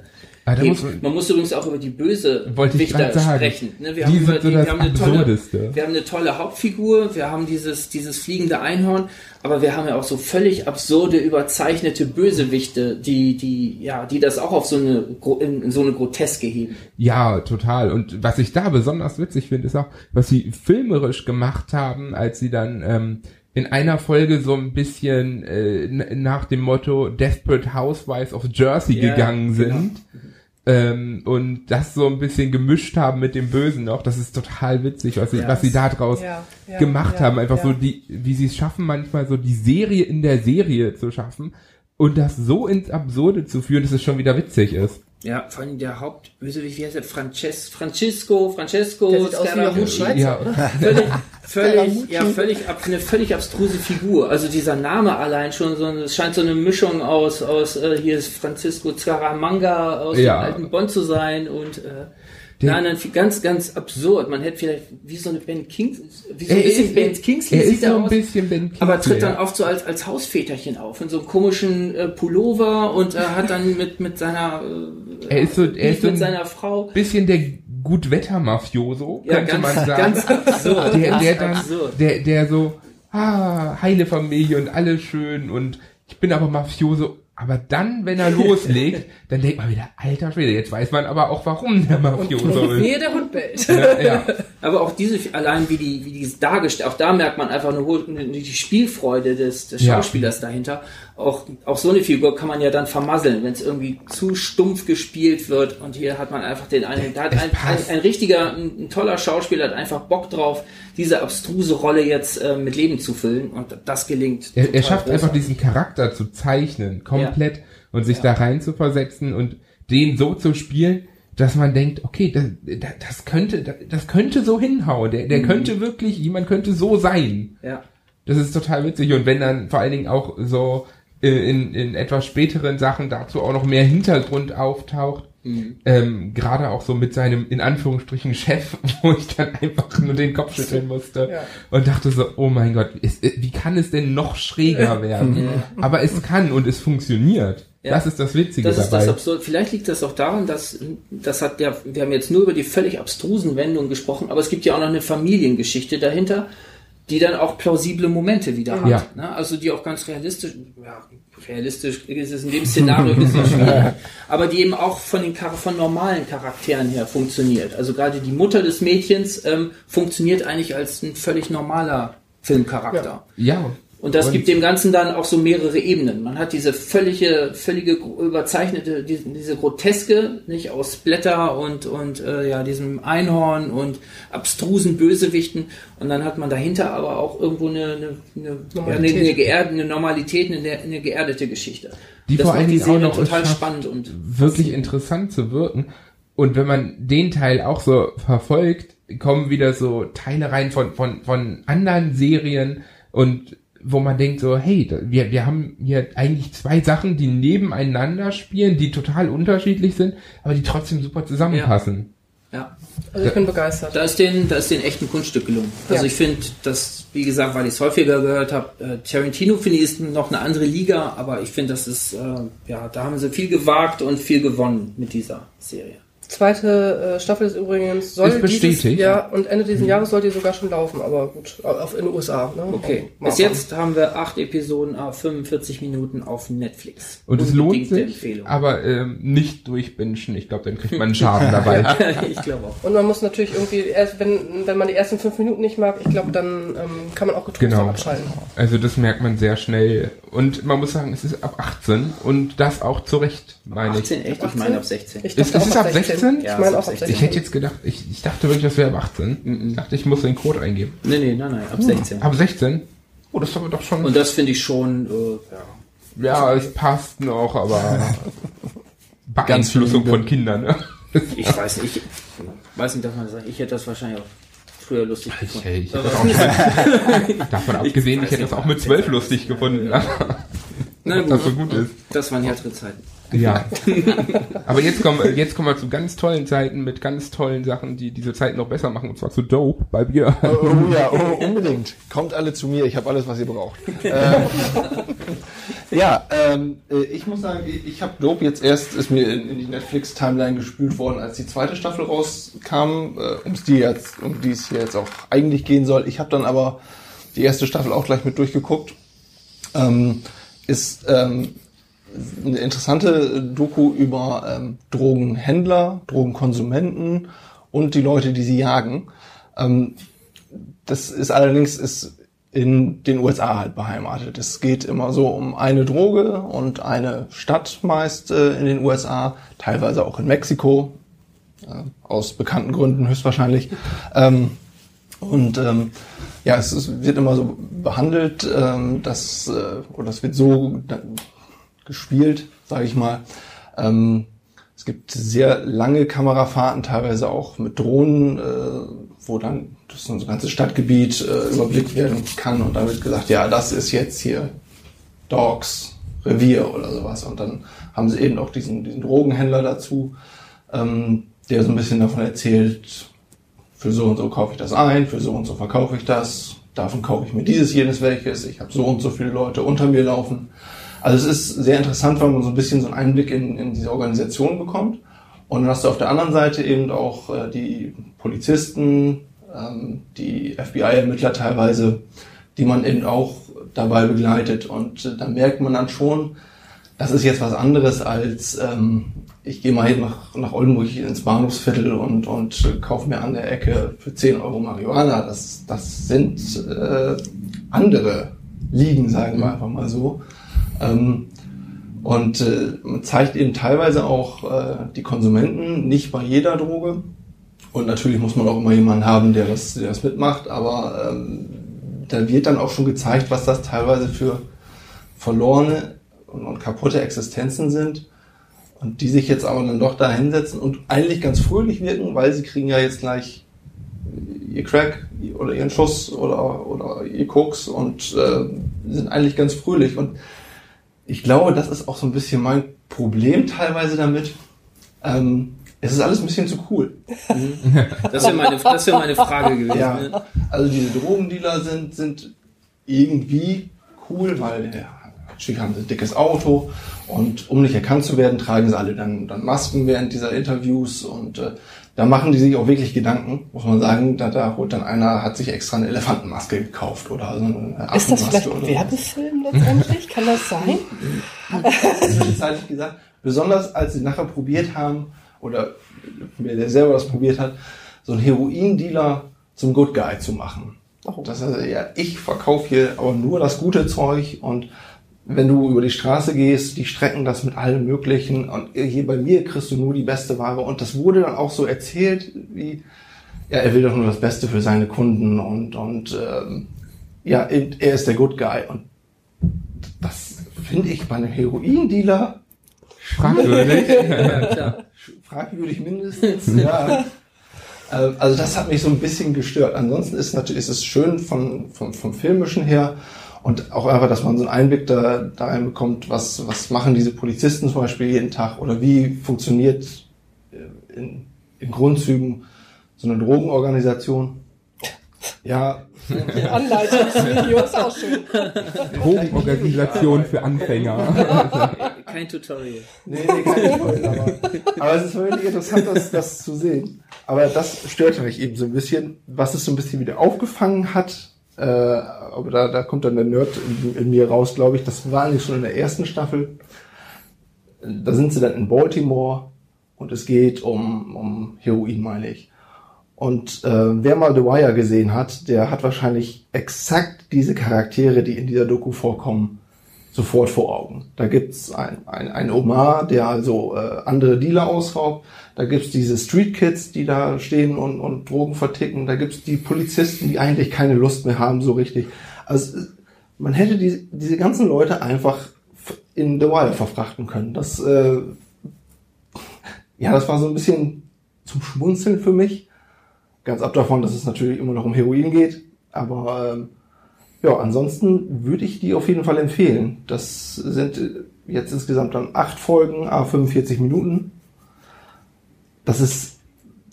Ah, da muss man- man muss übrigens auch über die böse Wollte ich Wichter sprechen. Ne? Wir Die haben, über sind so die, wir haben eine tolle, wir haben eine tolle Hauptfigur, wir haben dieses, dieses fliegende Einhorn, aber wir haben ja auch so völlig absurde, überzeichnete Bösewichte, die, die, ja, die das auch auf so eine, in, so eine Groteske heben. Ja, total. Und was ich da besonders witzig finde, ist auch, was sie filmerisch gemacht haben, als sie dann ähm, in einer Folge so ein bisschen äh, nach dem Motto Desperate Housewives of Jersey Ja, gegangen genau. Ähm, und das so ein bisschen gemischt haben mit dem Bösen noch. Das ist total witzig, was sie, Ja, was sie da draus Ja, ja, gemacht haben. Einfach so die, wie sie es schaffen, manchmal so die Serie in der Serie zu schaffen und das so ins Absurde zu führen, dass es schon wieder witzig ist. Ja, vor allem der Hauptbösewicht, wie heißt der? Frances, Francisco, Francesco, Der sieht aus wie Jochen Scaramucci. Schweizer, Ja. oder? völlig, völlig, ja, völlig, ab, eine völlig abstruse Figur. Also dieser Name allein schon so, es scheint so eine Mischung aus, aus, äh, hier ist Francisco Scaramanga aus Ja. dem alten Bonn zu sein und, äh, Der- nein, nein, ganz, ganz absurd. Man hätte vielleicht, wie so eine Ben Kings, wie so ein bisschen ist- Ben Kingsley er sieht ist er so ein aus. bisschen Ben Kingsley. Aber tritt dann oft so als, als Hausväterchen auf, in so einem komischen äh, Pullover und äh, hat dann mit, mit seiner, äh, Er ist so, er ist so mit ein seiner Frau. bisschen der Gutwetter-Mafioso, Ja, könnte ganz, man sagen. ganz absurd. der, der dann, absurd. der, der so, ah, heile Familie und alles schön und ich bin aber Mafioso. Aber dann, wenn er loslegt, dann denkt man wieder, alter Schwede, jetzt weiß man aber auch, warum der Mafioso ist. Wehe, der Hund bellt. Ja, ja. Aber auch diese, allein wie die, wie die es dargestellt, auch da merkt man einfach eine, die Spielfreude des, des Ja. Schauspielers dahinter. Auch, auch so eine Figur kann man ja dann vermasseln, wenn es irgendwie zu stumpf gespielt wird. Und hier hat man einfach den einen, da hat ein, ein, ein richtiger, ein, ein toller Schauspieler hat einfach Bock drauf, diese abstruse Rolle jetzt äh, mit Leben zu füllen. Und das gelingt. Er, er schafft einfach großartig. diesen Charakter zu zeichnen, komplett, und sich da rein zu versetzen und den so zu spielen, dass man denkt, okay, das, das, könnte, das, könnte so hinhauen. Der, Mhm. der könnte wirklich, jemand könnte so sein. Ja. Das ist total witzig. Und wenn dann vor allen Dingen auch so in, in etwas späteren Sachen dazu auch noch mehr Hintergrund auftaucht, ähm, gerade auch so mit seinem, in Anführungsstrichen, Chef, wo ich dann einfach nur den Kopf schütteln musste Ja. und dachte so, oh mein Gott, ist, äh, wie kann es denn noch schräger werden? Aber es kann und es funktioniert. Ja. Das ist das Witzige Das ist dabei. das absurd. Vielleicht liegt das auch daran, dass das hat ja, wir haben jetzt nur über die völlig abstrusen Wendungen gesprochen, aber es gibt ja auch noch eine Familiengeschichte dahinter, die dann auch plausible Momente wieder hat. Ja. Ne? Also die auch ganz realistisch, ja, realistisch ist es in dem Szenario ein bisschen schwierig, aber die eben auch von den von normalen Charakteren her funktioniert. Also gerade die Mutter des Mädchens ähm, funktioniert eigentlich als ein völlig normaler Filmcharakter. ja, Und das Und- gibt dem Ganzen dann auch so mehrere Ebenen. Man hat diese völlige, völlige überzeichnete, diese, diese groteske, nicht aus Blätter und und äh, ja diesem Einhorn und abstrusen Bösewichten. Und dann hat man dahinter aber auch irgendwo eine eine, eine, eine, Normalität. eine, geerd, eine Normalität, eine, eine geerdete Geschichte. Die das vor macht allen die Dingen auch noch total spannend und wirklich interessant zu wirken. Und wenn man den Teil auch so verfolgt, kommen wieder so Teile rein von, von, von anderen Serien und wo man denkt so, hey, wir, wir haben hier eigentlich zwei Sachen, die nebeneinander spielen, die total unterschiedlich sind, aber die trotzdem super zusammenpassen. ja. Also ich bin begeistert. Da ist den, da ist den echt ein Kunststück gelungen. Also Ja. ich finde, dass, wie gesagt, weil ich es häufiger gehört habe, äh, Tarantino finde ich ist noch eine andere Liga, aber ich finde, das ist, äh, ja, da haben sie viel gewagt und viel gewonnen mit dieser Serie. Zweite äh, Staffel ist übrigens soll Ist bestätigt. dieses Jahr und Ende dieses Jahres soll die sogar schon laufen, aber gut, auf in den USA. Ne? Okay, Mal bis jetzt haben wir acht Episoden, ah, 45 Minuten auf Netflix. Und es lohnt sich, Empfehlung. aber ähm, nicht durchbingen. Ich glaube, dann kriegt man einen Schaden dabei. ich glaube auch. Und man muss natürlich irgendwie erst, wenn wenn man die ersten fünf Minuten nicht mag, ich glaube, dann ähm, kann man auch getrost Genau. abschalten. Also das merkt man sehr schnell. Und man muss sagen, es ist ab 18 und das auch zu Recht, meine ich. 18 echt? Ich meine ab 16. Ich Ist- dachte ist es auch ab 16? Ja, Ich meine auch ab ab 16. 16. Ich hätte jetzt gedacht, ich, ich dachte wirklich, das wäre ab 18. Ich dachte, ich muss den Code eingeben. Nee, nee, nein, nein, ab 16. Ab 16? Oh, das ist aber doch schon. Und das finde ich schon, äh, ja. ja, es passt noch, aber Beeinflussung von Kindern. Ne? Ich weiß nicht, ich weiß nicht, dass man das sagt. Ich hätte das wahrscheinlich auch früher lustig gefunden. Hey, ich hätte das auch schon, davon abgesehen, ich hätte das auch mit 12 lustig gefunden. Na Ob das so gut ist. Das waren härtere Zeiten. Ja. Aber jetzt kommen, jetzt kommen wir zu ganz tollen Zeiten mit ganz tollen Sachen, die diese Zeit noch besser machen. Und zwar zu Dope bei Bier. Oh ja, oh, unbedingt. Kommt alle zu mir, ich habe alles, was ihr braucht. ähm, ja, ähm, äh, ich muss sagen, ich, habe Dope jetzt erst, ist mir in, in die Netflix-Timeline gespült worden, als die zweite Staffel rauskam, äh, ums die jetzt, um die es hier jetzt auch eigentlich gehen soll. Ich habe dann aber die erste Staffel auch gleich mit durchgeguckt. Ähm, ist ähm, eine interessante Doku über ähm, Drogenhändler, Drogenkonsumenten und die Leute, die sie jagen. Ähm, das ist allerdings ist in den USA halt beheimatet. Es geht immer so um eine Droge und eine Stadt meist äh, in den USA, teilweise auch in Mexiko, äh, aus bekannten Gründen höchstwahrscheinlich. Ähm, und ähm, ja, es ist, wird immer so behandelt, ähm, dass, äh, oder es wird so gespielt, sage ich mal. Ähm, es gibt sehr lange Kamerafahrten, teilweise auch mit Drohnen, äh, wo dann das so ein ganzes Stadtgebiet äh, überblickt werden kann und dann wird gesagt, ja, das ist jetzt hier Dogs Revier oder sowas. Und dann haben sie eben auch diesen, diesen Drogenhändler dazu, ähm, der so ein bisschen davon erzählt, für so und so kaufe ich das ein, für so und so verkaufe ich das, davon kaufe ich mir dieses, jenes, welches, ich habe so und so viele Leute unter mir laufen. Also es ist sehr interessant, weil man so ein bisschen so einen Einblick in, in diese Organisation bekommt. Und dann hast du auf der anderen Seite eben auch äh, die Polizisten, ähm, die FBI-Ermittler teilweise, die man eben auch dabei begleitet. Und äh, da merkt man dann schon, das ist jetzt was anderes als ähm, ich gehe mal hin nach, nach Oldenburg ins Bahnhofsviertel und, und äh, kaufe mir an der Ecke für 10 Euro Marihuana. Das, das sind äh, andere Ligen, sagen wir einfach mal so. Ähm, und äh, zeigt eben teilweise auch äh, die Konsumenten, nicht bei jeder Droge. Und natürlich muss man auch immer jemanden haben, der das, der das mitmacht, aber ähm, da wird dann auch schon gezeigt, was das teilweise für verlorene und, und kaputte Existenzen sind. Und die sich jetzt aber dann doch da hinsetzen und eigentlich ganz fröhlich wirken, weil sie kriegen ja jetzt gleich ihr Crack oder ihren Schuss oder, oder ihr Koks und äh, sind eigentlich ganz fröhlich. Und ich glaube, das ist auch so ein bisschen mein Problem teilweise damit. Ähm, es ist alles ein bisschen zu cool. Das wäre meine, das wär meine Frage gewesen. Ja, ne? also diese Drogendealer sind, sind irgendwie cool, weil ja, natürlich haben sie ein dickes Auto und um nicht erkannt zu werden, tragen sie alle dann, dann Masken während dieser Interviews und äh, da machen die sich auch wirklich Gedanken, muss man sagen. Da, da holt dann einer, hat sich extra eine Elefantenmaske gekauft oder so eine Ist das Affenmaske vielleicht ein. Werbefilm letztendlich? Kann das sein? zwischenzeitlich gesagt, besonders als sie nachher probiert haben, oder wer der selber das probiert hat, so einen Heroin-Dealer zum Good Guy zu machen. Oh. Das heißt, ja, ich verkaufe hier aber nur das gute Zeug und wenn du über die Straße gehst, die strecken das mit allem Möglichen und hier bei mir kriegst du nur die beste Ware und das wurde dann auch so erzählt, wie ja, er will doch nur das Beste für seine Kunden und und ähm, ja, er ist der Good Guy und das finde ich bei einem Heroindealer Fragwürdig. Ja, fragwürdig mindestens. ja. Ähm, Also das hat mich so ein bisschen gestört. Ansonsten ist natürlich ist es schön von, vom, vom filmischen her und auch einfach, dass man so einen Einblick da, da reinbekommt, was, was machen diese Polizisten zum Beispiel jeden Tag oder wie funktioniert äh, in, in Grundzügen so eine Drogenorganisation. Ja, Die Anleitungsvideo ist auch schön. Drogenorganisation für Anfänger. Kein Tutorial. Nee, nee, kein Spoiler, aber, aber es ist wirklich interessant, das, das zu sehen. Aber das störte mich eben so ein bisschen, was es so ein bisschen wieder aufgefangen hat. Äh, aber da, da kommt dann der Nerd in, in mir raus, glaube ich. Das war eigentlich schon in der ersten Staffel. Da sind sie dann in Baltimore und es geht um, um Heroin, meine ich. Und äh, wer mal The Wire gesehen hat, der hat wahrscheinlich exakt diese Charaktere, die in dieser Doku vorkommen, sofort vor Augen. Da gibt's ein, ein, ein Omar, der also äh, andere Dealer ausraubt. Da gibt's diese Street Kids, die da stehen und, und Drogen verticken. Da gibt's die Polizisten, die eigentlich keine Lust mehr haben, so richtig. Also man hätte die, diese ganzen Leute einfach in The Wire verfrachten können. Das, äh, ja, das war so ein bisschen zum Schmunzeln für mich. Ganz ab davon, dass es natürlich immer noch um Heroin geht. Aber ähm, ja, ansonsten würde ich die auf jeden Fall empfehlen. Das sind äh, jetzt insgesamt dann acht Folgen, a 45 Minuten. Das ist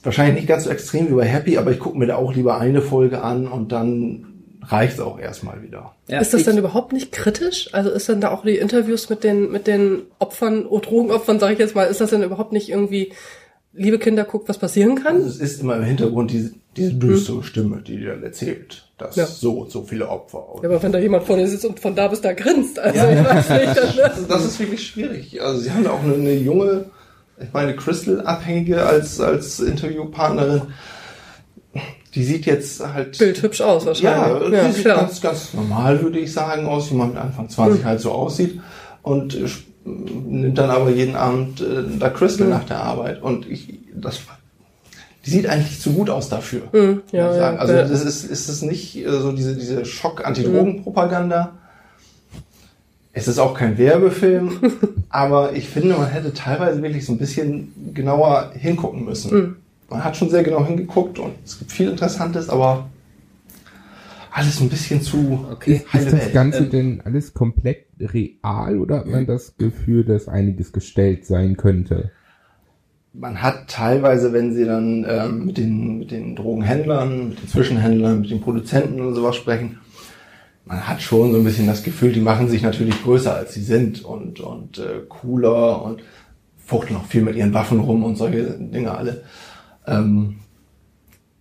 wahrscheinlich nicht ganz so extrem wie bei Happy, aber ich gucke mir da auch lieber eine Folge an und dann reicht auch erstmal wieder. Ja, ist das dann überhaupt nicht kritisch? Also ist dann da auch die Interviews mit den, mit den Opfern, oh, Drogenopfern, sage ich jetzt mal, ist das dann überhaupt nicht irgendwie, liebe Kinder, guckt, was passieren kann? Also es ist immer im Hintergrund diese, diese düstere Stimme, die dir dann erzählt, dass Ja. so und so viele Opfer. Und Ja, aber wenn da jemand vor dir sitzt und von da bis da grinst, also ich weiß nicht, das, das ist wirklich schwierig. Also sie haben da auch eine, eine junge, ich meine Crystal-Abhängige als, als Interviewpartnerin. Die sieht jetzt halt... Bild hübsch aus Ja, wahrscheinlich. Ja, die sieht klar. ganz, ganz normal, würde ich sagen, aus, wie man mit Anfang 20 halt so aussieht. Und äh, nimmt dann aber jeden Abend äh, da Crystal nach der Arbeit. Und ich, das, die sieht eigentlich zu gut aus dafür. Hm, muss ja, ja, also ja. das ist, ist es nicht äh, so diese, diese Schock-Anti-Drogen-Propaganda. Es ist auch kein Werbefilm, aber ich finde, man hätte teilweise wirklich so ein bisschen genauer hingucken müssen. Hm. Man hat schon sehr genau hingeguckt und es gibt viel Interessantes, aber alles ein bisschen zu Okay. Ist das. Ganze Ähm, denn alles komplett real oder hat man das Gefühl, dass einiges gestellt sein könnte? Man hat teilweise, wenn sie dann ähm, mit, den, mit den Drogenhändlern, mit den Zwischenhändlern, mit den Produzenten und sowas sprechen, man hat schon so ein bisschen das Gefühl, die machen sich natürlich größer als sie sind und, und äh, cooler und fuchteln auch viel mit ihren Waffen rum und solche Dinge alle. Ähm,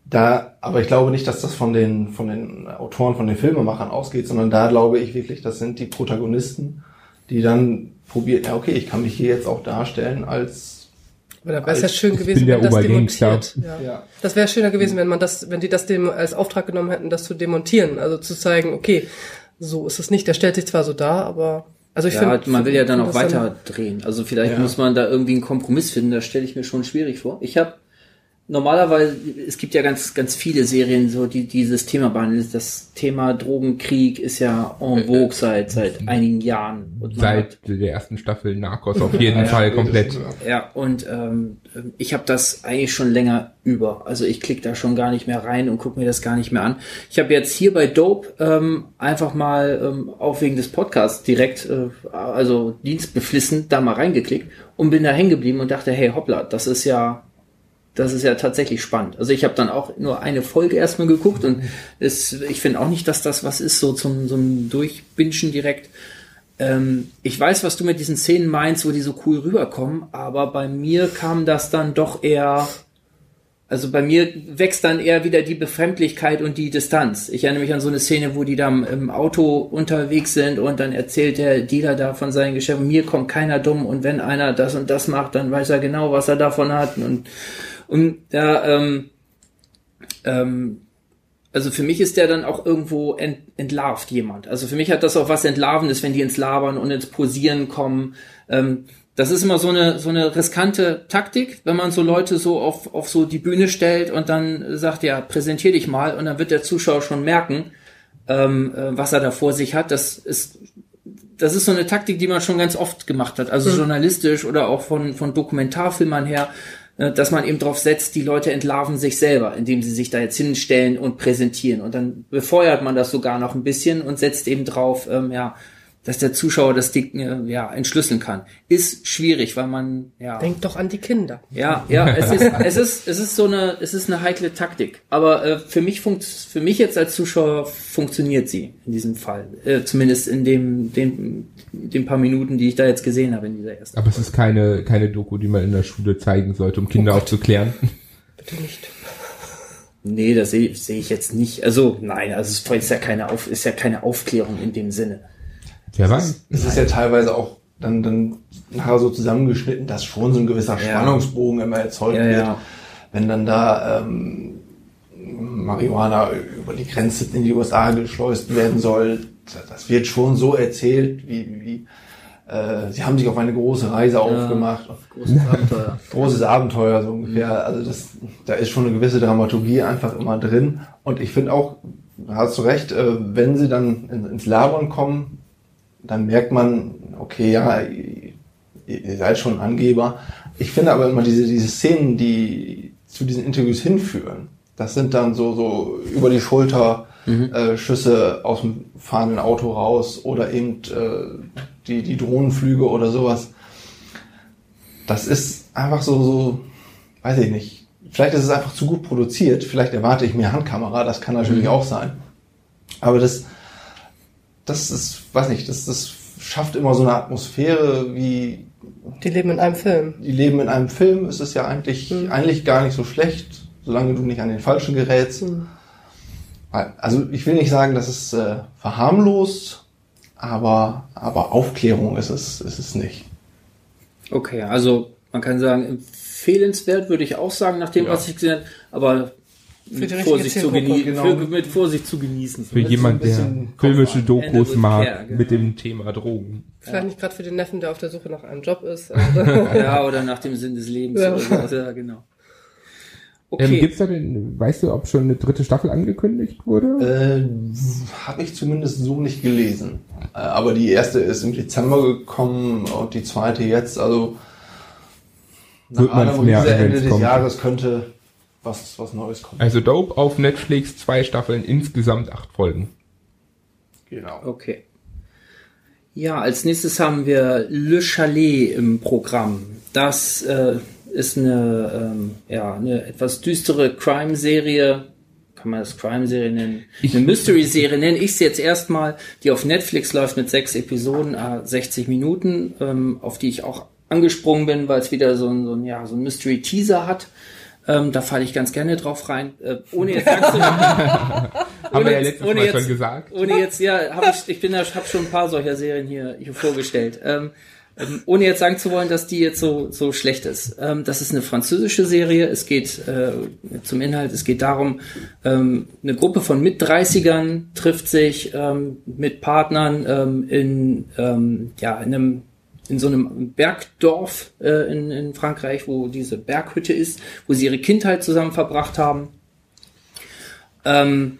da, aber ich glaube nicht, dass das von den, von den Autoren, von den Filmemachern ausgeht, sondern da glaube ich wirklich, das sind die Protagonisten, die dann probieren, ja okay, ich kann mich hier jetzt auch darstellen als Da wäre es ja schön gewesen, wenn das demontiert. Ja. Ja. Das wäre schöner gewesen, wenn man das, wenn die das dem als Auftrag genommen hätten, das zu demontieren. Also zu zeigen, okay, so ist es nicht. Der stellt sich zwar so dar, aber also ich Ja, finde, man will ja dann auch weiter drehen. Also vielleicht Ja. muss man da irgendwie einen Kompromiss finden. Das stelle ich mir schon schwierig vor. Ich habe normalerweise, es gibt ja ganz, ganz viele Serien, so die dieses Thema behandeln. Das Thema Drogenkrieg ist ja en vogue seit seit einigen Jahren. Und Seit der ersten Staffel Narcos auf jeden Fall komplett. Ja, und ähm, ich habe das eigentlich schon länger über. Also ich klicke da schon gar nicht mehr rein und gucke mir das gar nicht mehr an. Ich habe jetzt hier bei Dope ähm, einfach mal ähm, auch wegen des Podcasts direkt, äh, also dienstbeflissen, da mal reingeklickt und bin da hängen geblieben und dachte, hey hoppla, das ist ja das ist ja tatsächlich spannend. Also ich habe dann auch nur eine Folge erstmal geguckt und es, ich finde auch nicht, dass das was ist, so zum, zum Durchbinschen direkt. Ähm, ich weiß, was du mit diesen Szenen meinst, wo die so cool rüberkommen, aber bei mir kam das dann doch eher, also bei mir wächst dann eher wieder die Befremdlichkeit und die Distanz. Ich erinnere mich an so eine Szene, wo die da im Auto unterwegs sind und dann erzählt der Dealer da von seinen Geschäften, mir kommt keiner dumm und wenn einer das und das macht, dann weiß er genau, was er davon hat und, und da, ähm, ähm, also für mich ist der dann auch irgendwo ent, entlarvt jemand. Also für mich hat das auch was Entlarvendes, wenn die ins Labern und ins Posieren kommen. Ähm, das ist immer so eine, so eine riskante Taktik, wenn man so Leute so auf, auf so die Bühne stellt und dann sagt, ja, präsentier dich mal und dann wird der Zuschauer schon merken, ähm, äh, was er da vor sich hat. Das ist, das ist so eine Taktik, die man schon ganz oft gemacht hat. Also mhm. journalistisch oder auch von, von Dokumentarfilmern her, dass man eben drauf setzt, die Leute entlarven sich selber, indem sie sich da jetzt hinstellen und präsentieren. Und dann befeuert man das sogar noch ein bisschen und setzt eben drauf, ähm, ja, dass der Zuschauer das Ding äh, ja entschlüsseln kann. Ist schwierig, weil man ja denkt doch an die Kinder. Ja, ja, es ist es ist es ist so eine es ist eine heikle Taktik, aber äh, für mich funkt für mich jetzt als Zuschauer funktioniert sie in diesem Fall, äh, zumindest in dem den den paar Minuten, die ich da jetzt gesehen habe in dieser ersten. Aber Folge. es ist keine keine Doku, die man in der Schule zeigen sollte, um Kinder oh aufzuklären. Bitte nicht. Nee, das sehe seh ich jetzt nicht. Also nein, also es ist ja keine Auf, ist ja keine Aufklärung in dem Sinne. Wer weiß. Es ist ja teilweise auch dann, dann nachher so zusammengeschnitten, dass schon so ein gewisser Spannungsbogen immer erzeugt ja, wird. Wenn dann da ähm, Marihuana über die Grenze in die USA geschleust werden soll, das wird schon so erzählt, wie, wie äh, sie haben sich auf eine große Reise aufgemacht. Großes Abenteuer. Großes Abenteuer, so ungefähr. Also das, da ist schon eine gewisse Dramaturgie einfach immer drin. Und ich finde auch, hast du recht, äh, wenn sie dann ins Labern kommen, dann merkt man, okay, ja, ihr, seid schon Angeber. Ich finde aber immer diese, diese Szenen, die zu diesen Interviews hinführen, das sind dann so, so über die Schulter mhm. äh, Schüsse aus dem fahrenden Auto raus oder eben äh, die, die Drohnenflüge oder sowas. Das ist einfach so, so, weiß ich nicht. Vielleicht ist es einfach zu gut produziert. Vielleicht erwarte ich mehr Handkamera. Das kann natürlich mhm. auch sein. Aber das, das ist, weiß nicht, das, das schafft immer so eine Atmosphäre wie. Die leben in einem Film. Die leben in einem Film. Es ist ja eigentlich, mhm. eigentlich gar nicht so schlecht, solange du nicht an den falschen gerätst. Mhm. Also ich will nicht sagen, dass es äh, verharmlost, aber, aber Aufklärung ist es, ist es nicht. Okay, also man kann sagen, empfehlenswert würde ich auch sagen, nach dem, ja. was ich gesehen habe, aber mit Vorsicht, zu genau. für, mit Vorsicht zu genießen. Für jemand, der filmische Dokus mag, care, genau. mit dem Thema Drogen. Vielleicht ja. nicht gerade für den Neffen, der auf der Suche nach einem Job ist. ja, oder nach dem Sinn des Lebens. Ja, oder so. ja genau. Okay. Ähm, gibt's da denn, weißt du, ob schon eine dritte Staffel angekündigt wurde? Äh, Habe ich zumindest so nicht gelesen. Äh, aber die erste ist im Dezember gekommen und die zweite jetzt, also nach Wird man mehr Ende des kommt. Jahres könnte was, was Neues kommt. Also Dope auf Netflix, zwei Staffeln, insgesamt acht Folgen. Genau. Okay. Ja, als nächstes haben wir Le Chalet im Programm. Das äh, ist eine, ähm, ja, eine etwas düstere Crime-Serie. Kann man das Crime-Serie nennen? Eine Mystery-Serie nenne ich es jetzt erstmal, die auf Netflix läuft mit sechs Episoden, 60 Minuten, ähm, auf die ich auch angesprungen bin, weil es wieder so ein, so ein, ja, so ein Mystery-Teaser hat. Ähm, da falle ich ganz gerne drauf rein. Äh, ohne jetzt sagen zu Haben wir ja letztes Mal jetzt, schon gesagt. Ohne jetzt, ja, hab ich, ich bin da, hab schon ein paar solcher Serien hier, hier vorgestellt. Ähm, ähm, ohne jetzt sagen zu wollen, dass die jetzt so, so schlecht ist. Ähm, das ist eine französische Serie. Es geht äh, zum Inhalt, es geht darum, ähm, eine Gruppe von Mit-30ern trifft sich ähm, mit Partnern ähm, in, ähm, ja, in einem in so einem Bergdorf äh, in, in Frankreich, wo diese Berghütte ist, wo sie ihre Kindheit zusammen verbracht haben. Ähm,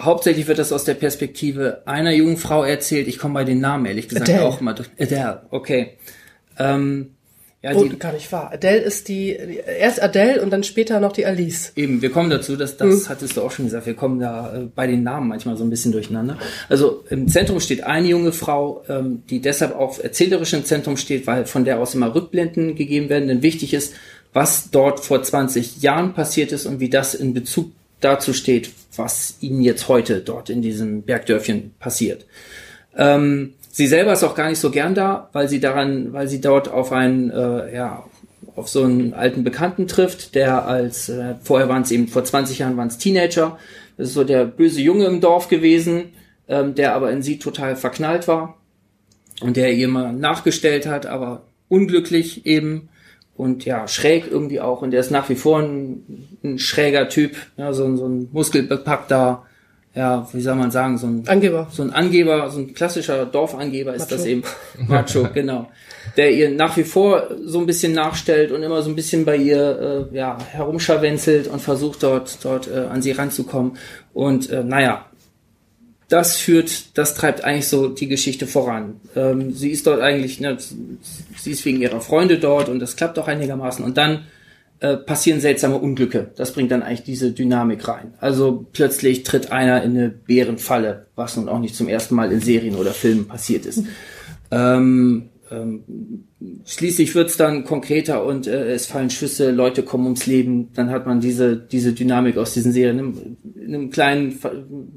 hauptsächlich wird das aus der Perspektive einer jungen Frau erzählt. Ich komme bei den Namen ehrlich gesagt Adele. auch immer durch. Adele, okay. Ähm, ja, die, gar nicht wahr. Adele ist die, erst Adele und dann später noch die Alice. Eben, wir kommen dazu, dass das hm. hattest du auch schon gesagt, wir kommen da äh, bei den Namen manchmal so ein bisschen durcheinander. Also im Zentrum steht eine junge Frau, ähm, die deshalb auch erzählerisch im Zentrum steht, weil von der aus immer Rückblenden gegeben werden, denn wichtig ist, was dort vor 20 Jahren passiert ist und wie das in Bezug dazu steht, was ihnen jetzt heute dort in diesem Bergdörfchen passiert. Ähm, Sie selber ist auch gar nicht so gern da, weil sie daran, weil sie dort auf einen, äh, ja, auf so einen alten Bekannten trifft, der als, äh, vorher waren es eben, vor 20 Jahren waren es Teenager. Das ist so der böse Junge im Dorf gewesen, ähm, der aber in sie total verknallt war und der ihr immer nachgestellt hat, aber unglücklich eben. und ja, schräg irgendwie auch. Und der ist nach wie vor ein, ein schräger Typ, ja, so, ein- so ein muskelbepackter, ja, wie soll man sagen, so ein Angeber. so ein Angeber, so ein klassischer Dorfangeber ist Macho. das eben. Macho, genau. Der ihr nach wie vor so ein bisschen nachstellt und immer so ein bisschen bei ihr äh, ja, herumscharwenzelt und versucht dort, dort äh, an sie ranzukommen. Und äh, naja, das führt, das treibt eigentlich so die Geschichte voran. Ähm, sie ist dort eigentlich, ne, sie ist wegen ihrer Freunde dort und das klappt auch einigermaßen. Und dann äh, passieren seltsame Unglücke. Das bringt dann eigentlich diese Dynamik rein. Also plötzlich tritt einer in eine Bärenfalle, was nun auch nicht zum ersten Mal in Serien oder Filmen passiert ist. Ähm, ähm, schließlich wird's dann konkreter und äh, es fallen Schüsse, Leute kommen ums Leben. Dann hat man diese diese Dynamik aus diesen Serien im, in einem kleinen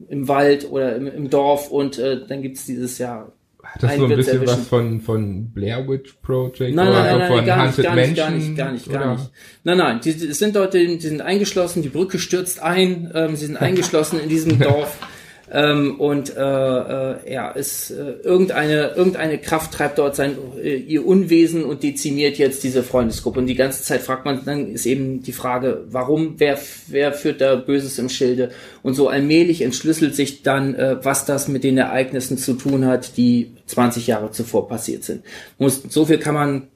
im Wald oder im, im Dorf und äh, dann gibt's dieses ja Hat das einen so ein bisschen erwischen. was von, von Blair Witch Project Nein, oder nein, nein, von nein, gar nicht, Haunted gar nicht, gar Mansion? nicht, gar nicht, gar oder? nicht. Nein, nein, die, die sind dort, die sind eingeschlossen, die Brücke stürzt ein, ähm, sie sind eingeschlossen in diesem Dorf. Ähm, und äh, äh, ja, es äh, irgendeine irgendeine Kraft treibt dort sein äh, ihr Unwesen und dezimiert jetzt diese Freundesgruppe. Und die ganze Zeit fragt man dann ist eben die Frage warum wer wer führt da Böses im Schilde? Und so allmählich entschlüsselt sich dann äh, was das mit den Ereignissen zu tun hat die 20 Jahre zuvor passiert sind. Muss so viel kann man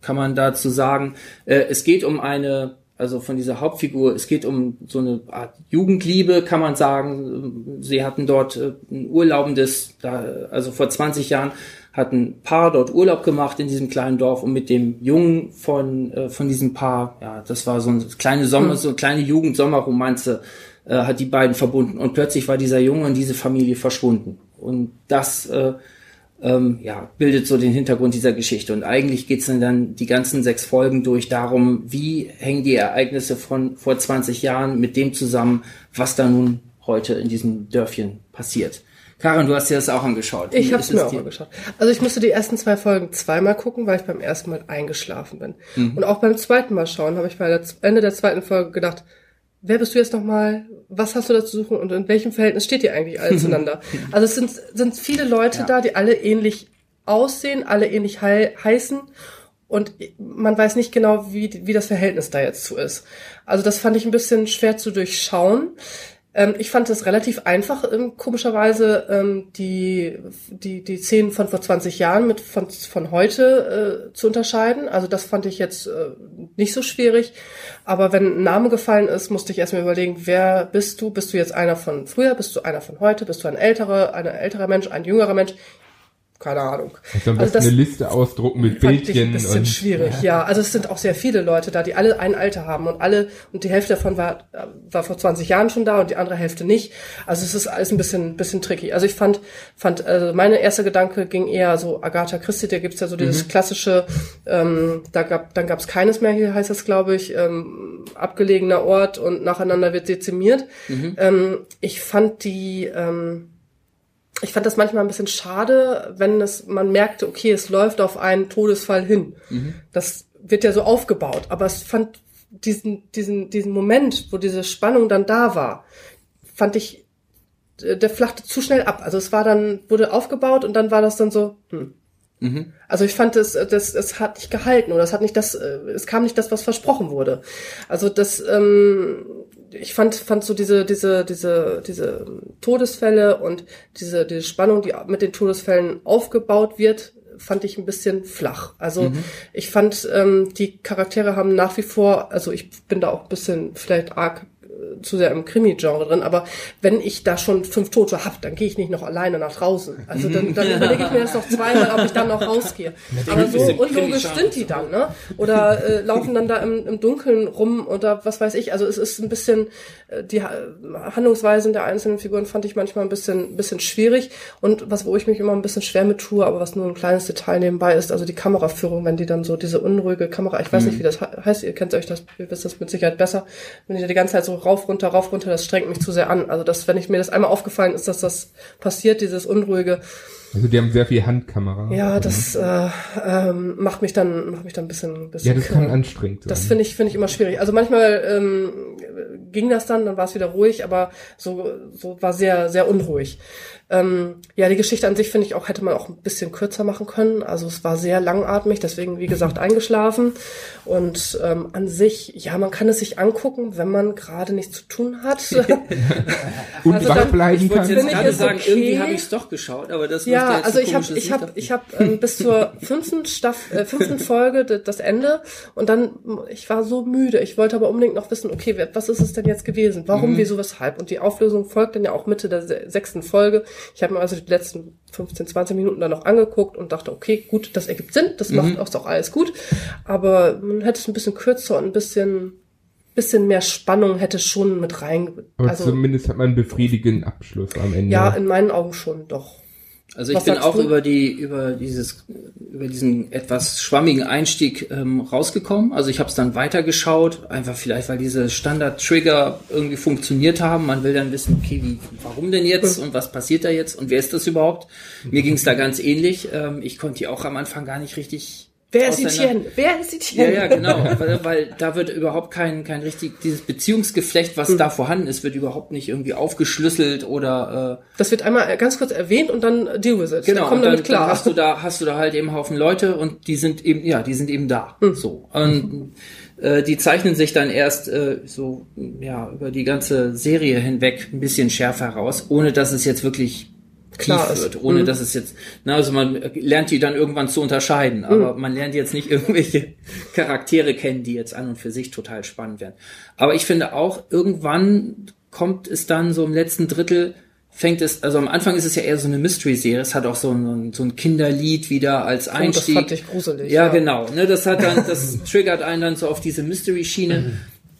kann man dazu sagen. Äh, es geht um eine, also von dieser Hauptfigur, es geht um so eine Art Jugendliebe, kann man sagen. Sie hatten dort äh, ein urlaubendes, da, also vor 20 Jahren hat ein Paar dort Urlaub gemacht in diesem kleinen Dorf und mit dem Jungen von, äh, von diesem Paar, ja, das war so eine kleine Sommer, so eine kleine Jugend-Sommerromanze, äh, hat die beiden verbunden. Und plötzlich war dieser Junge und diese Familie verschwunden. Und das, äh, ähm, ja, bildet so den Hintergrund dieser Geschichte. Und eigentlich geht's dann, dann die ganzen sechs Folgen durch darum, wie hängen die Ereignisse von vor 20 Jahren mit dem zusammen, was da nun heute in diesem Dörfchen passiert. Karin, du hast dir das auch angeschaut. Wie Ich habe es mir auch dir? angeschaut. Also ich musste die ersten zwei Folgen zweimal gucken, weil ich beim ersten Mal eingeschlafen bin. Mhm. Und auch beim zweiten Mal schauen habe ich bei der Ende der zweiten Folge gedacht, wer bist du jetzt nochmal? Was hast du da zu suchen und in welchem Verhältnis steht ihr eigentlich alle zueinander? also es sind, sind viele Leute Ja. da, die alle ähnlich aussehen, alle ähnlich hei heißen und man weiß nicht genau, wie, wie das Verhältnis da jetzt zu ist. Also das fand ich ein bisschen schwer zu durchschauen. Ähm, ich fand es relativ einfach, ähm, komischerweise ähm, die, die, die Szenen von vor 20 Jahren mit von, von heute äh, zu unterscheiden. Also das fand ich jetzt äh, nicht so schwierig. Aber wenn ein Name gefallen ist, musste ich erstmal überlegen, wer bist du? Bist du jetzt einer von früher? Bist du einer von heute? Bist du ein älterer, ein älterer Mensch, ein jüngerer Mensch? Keine Ahnung. Also Also das- eine Liste ausdrucken mit Bildchen ein bisschen und schwierig, ja. Also es sind auch sehr viele Leute da, die alle ein Alter haben und alle, und die Hälfte davon war, war vor 20 Jahren schon da und die andere Hälfte nicht. Also es ist alles ein bisschen, bisschen tricky. Also ich fand, fand, also meine erste Gedanke ging eher so Agatha Christie, da gibt's ja so dieses klassische, ähm, da gab, dann gab's keines mehr, hier heißt es, glaube ich, ähm, abgelegener Ort und nacheinander wird dezimiert. Ähm, ich fand die, ähm, ich fand das manchmal ein bisschen schade, wenn es, man merkte, okay, es läuft auf einen Todesfall hin. Das wird ja so aufgebaut. Aber es fand diesen, diesen, diesen Moment, wo diese Spannung dann da war, fand ich, äh, der flachte zu schnell ab. Also es war dann, wurde aufgebaut und dann war das dann so, hm. Also ich fand es, das, es hat nicht gehalten oder es hat nicht das, äh, es kam nicht das, was versprochen wurde. Also das, ähm, ich fand, fand so diese, diese, diese, diese Todesfälle und diese, diese Spannung, die mit den Todesfällen aufgebaut wird, fand ich ein bisschen flach. Also ich fand, ähm, die Charaktere haben nach wie vor, also ich bin da auch ein bisschen vielleicht arg zu sehr im Krimi-Genre drin, aber wenn ich da schon fünf Tote hab, dann gehe ich nicht noch alleine nach draußen. Also dann, dann überlege ich mir das noch zweimal, ob ich dann noch rausgehe. Aber so unlogisch sind die dann, ne? Oder äh, laufen dann da im, im Dunkeln rum oder was weiß ich. Also es ist ein bisschen, äh, die Ha- Handlungsweisen der einzelnen Figuren fand ich manchmal ein bisschen, ein bisschen schwierig. Und was, wo ich mich immer ein bisschen schwer mit tue, aber was nur ein kleines Detail nebenbei ist, also die Kameraführung, wenn die dann so diese unruhige Kamera, ich weiß nicht, wie das he- heißt, ihr kennt euch das, ihr wisst das mit Sicherheit besser, wenn die da die ganze Zeit so rauf, runter, rauf, runter, das strengt mich zu sehr an. Also das, wenn ich mir das einmal aufgefallen ist, dass das passiert, dieses unruhige, also die haben sehr viel Handkamera. ja, das äh, ähm, macht mich dann macht mich dann ein bisschen, bisschen Ja, das kann anstrengend sein. Das finde ich finde ich immer schwierig. Also manchmal ähm, ging das dann, dann war es wieder ruhig, aber so so war sehr sehr unruhig. Ähm, ja, die Geschichte an sich finde ich auch, hätte man auch ein bisschen kürzer machen können. Also es war sehr langatmig, deswegen, wie gesagt, eingeschlafen. Und ähm, an sich, ja, man kann es sich angucken, wenn man gerade nichts zu tun hat. Und Also wach dann- bleiben Ich wollte kann. jetzt ich gerade sagen, okay. irgendwie habe ich es doch geschaut, aber das Ja, jetzt also ich habe ich habe ich habe ähm, bis zur fünften Staff äh, fünften Folge das Ende und dann ich war so müde. Ich wollte aber unbedingt noch wissen, okay, was ist es denn jetzt gewesen? Warum, wieso, weshalb? Und die Auflösung folgt dann ja auch Mitte der se- sechsten Folge. Ich habe mir also die letzten 15, 20 Minuten dann noch angeguckt und dachte, okay, gut, das ergibt Sinn, das macht auch, auch alles gut, aber man hätte es ein bisschen kürzer und ein bisschen bisschen mehr Spannung hätte schon mit rein. Aber Also zumindest hat man einen befriedigenden Abschluss am Ende. ja, in meinen Augen schon doch. Also ich Was bin auch du? über die über dieses über diesen etwas schwammigen Einstieg ähm, rausgekommen. Also ich habe es dann weitergeschaut, einfach vielleicht weil diese Standard-Trigger irgendwie funktioniert haben. Man will dann wissen, okay, wie, warum denn jetzt und was passiert da jetzt und wer ist das überhaupt? Mir ging es da ganz ähnlich. Ähm, ich konnte die auch am Anfang gar nicht richtig Wer ist Etienne? Wer ist Ja, Etienne? ja, genau, weil, weil da wird überhaupt kein, kein richtig, dieses Beziehungsgeflecht, was Hm. da vorhanden ist, wird überhaupt nicht irgendwie aufgeschlüsselt oder äh, Das wird einmal ganz kurz erwähnt und dann deal with it. Genau, dann komm und dann, damit klar. dann hast du da hast du da halt eben Haufen Leute und die sind eben ja, die sind eben da. Hm. So. Und äh, die zeichnen sich dann erst äh, so ja, über die ganze Serie hinweg ein bisschen schärfer heraus, ohne dass es jetzt wirklich Klar ist. wird, ohne Mhm. dass es jetzt, na, also man lernt die dann irgendwann zu unterscheiden, aber man lernt jetzt nicht irgendwelche Charaktere kennen, die jetzt an und für sich total spannend werden. Aber ich finde auch, irgendwann kommt es dann so im letzten Drittel, fängt es, also am Anfang ist es ja eher so eine Mystery-Serie, es hat auch so ein, so ein Kinderlied wieder als das Einstieg. fand ich gruselig, Ja, ja. genau, ne, das hat dann, das triggert einen dann so auf diese Mystery-Schiene.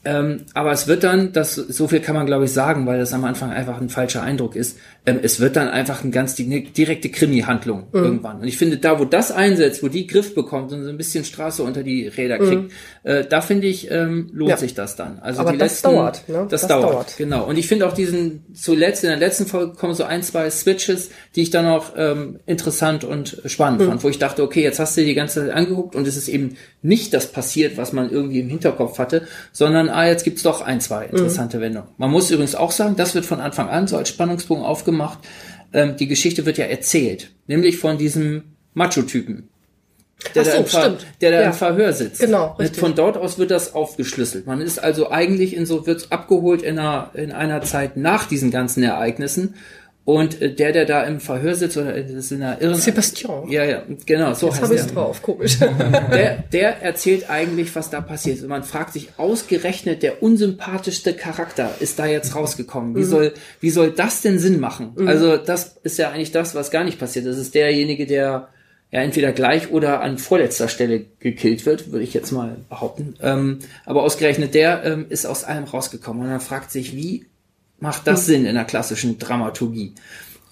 Ähm, aber es wird dann, das, so viel kann man glaube ich sagen, weil das am Anfang einfach ein falscher Eindruck ist. Ähm, es wird dann einfach ein ganz di direkte Krimi-Handlung Mhm. irgendwann. Und ich finde, da, wo das einsetzt, wo die Griff bekommt und so ein bisschen Straße unter die Räder kriegt, äh, da finde ich, ähm, lohnt Mhm. Ja. sich das dann. Also Aber die das letzten, dauert, ne? Das, Das dauert, dauert. genau. Und ich finde auch diesen, zuletzt in der letzten Folge kommen so ein, zwei Switches, die ich dann auch ähm, interessant und spannend fand, wo ich dachte, okay, jetzt hast du dir die ganze Zeit angeguckt und es ist eben nicht das passiert, was man irgendwie im Hinterkopf hatte, sondern ah, jetzt gibt's doch ein, zwei interessante Wendungen. Man muss übrigens auch sagen, das wird von Anfang an so als Spannungsbogen aufgemacht. Ähm, die Geschichte wird ja erzählt, nämlich von diesem Macho-Typen. Der, so, da im Ver- stimmt. der da Ja. im Verhör sitzt. Genau, Und richtig. Von dort aus wird das aufgeschlüsselt. Man ist also eigentlich in so, wird abgeholt in einer, in einer Zeit nach diesen ganzen Ereignissen. Und äh, der, der da im Verhör sitzt, oder das ist in einer irren... Sebastian. Ja, ja, genau, so Jetzt heißt habe ich der. es drauf, komisch. Der, der erzählt eigentlich, was da passiert ist. Und man fragt sich, ausgerechnet der unsympathischste Charakter ist da jetzt rausgekommen. Mhm. Wie soll, wie soll das denn Sinn machen? Also das ist ja eigentlich das, was gar nicht passiert. Das ist derjenige, der ja entweder gleich oder an vorletzter Stelle gekillt wird, würde ich jetzt mal behaupten. Ähm, aber ausgerechnet der ähm, ist aus allem rausgekommen. Und man fragt sich, wie macht das Sinn in der klassischen Dramaturgie?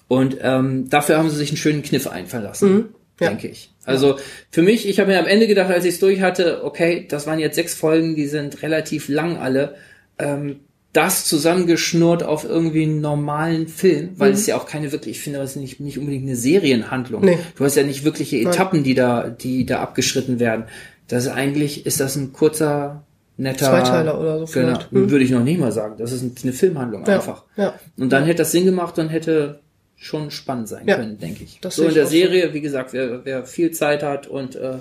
Und ähm, dafür haben sie sich einen schönen Kniff einfallen lassen, Ja. denke ich. Also für mich, ich habe mir am Ende gedacht, als ich es durch hatte, okay, das waren jetzt sechs Folgen, die sind relativ lang alle. Ähm, das zusammengeschnurrt auf irgendwie einen normalen Film, weil es ja auch keine wirklich, ich finde, das ist nicht, nicht unbedingt eine Serienhandlung. Nee. Du hast ja nicht wirkliche Etappen, die da, die da abgeschritten werden. Das ist eigentlich, ist das ein kurzer, netter Zweiteiler oder so Genau, vielleicht. Hm. würde ich noch nicht mal sagen. Das ist eine Filmhandlung Ja, einfach. ja. Und dann hätte das Sinn gemacht und hätte schon spannend sein Ja, können, denke ich. das so in der auch so. Serie, wie gesagt, wer, wer viel Zeit hat und äh,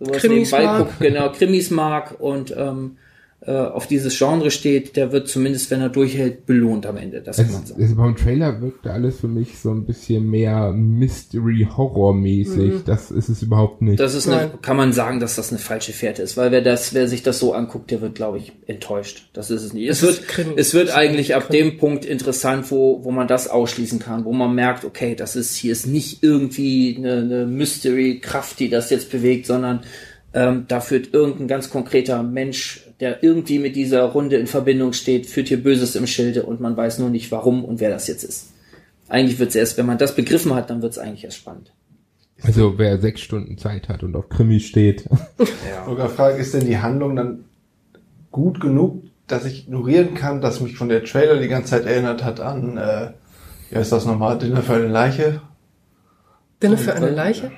sowas Krimis nebenbei mag. guckt, genau, Krimis mag und ähm, äh, auf dieses Genre steht, der wird zumindest, wenn er durchhält, belohnt am Ende. Das kann man Es, sagen. es, beim Trailer wirkte alles für mich so ein bisschen mehr Mystery-Horror-mäßig. Das ist es überhaupt nicht. Das ist eine, kann man sagen, dass das eine falsche Fährte ist, weil wer das, wer sich das so anguckt, der wird, glaube ich, enttäuscht. Das ist es nicht. Es Es wird, Krimi. es wird Es eigentlich ab Krimi. dem Punkt interessant, wo, wo man das ausschließen kann, wo man merkt, okay, das ist, hier ist nicht irgendwie eine, eine Mystery-Kraft, die das jetzt bewegt, sondern ähm, da führt irgendein ganz konkreter Mensch, der irgendwie mit dieser Runde in Verbindung steht, führt hier Böses im Schilde und man weiß nur nicht warum und wer das jetzt ist. Eigentlich wird es erst, wenn man das begriffen hat, dann wird es eigentlich erst spannend. Also wer sechs Stunden Zeit hat und auf Krimi steht. Sogar Frage, ist denn die Handlung dann gut genug, dass ich ignorieren kann, dass mich von der Trailer die ganze Zeit erinnert hat an, äh, ja, ist das nochmal, Dinner für eine Leiche? Dinner für eine Leiche?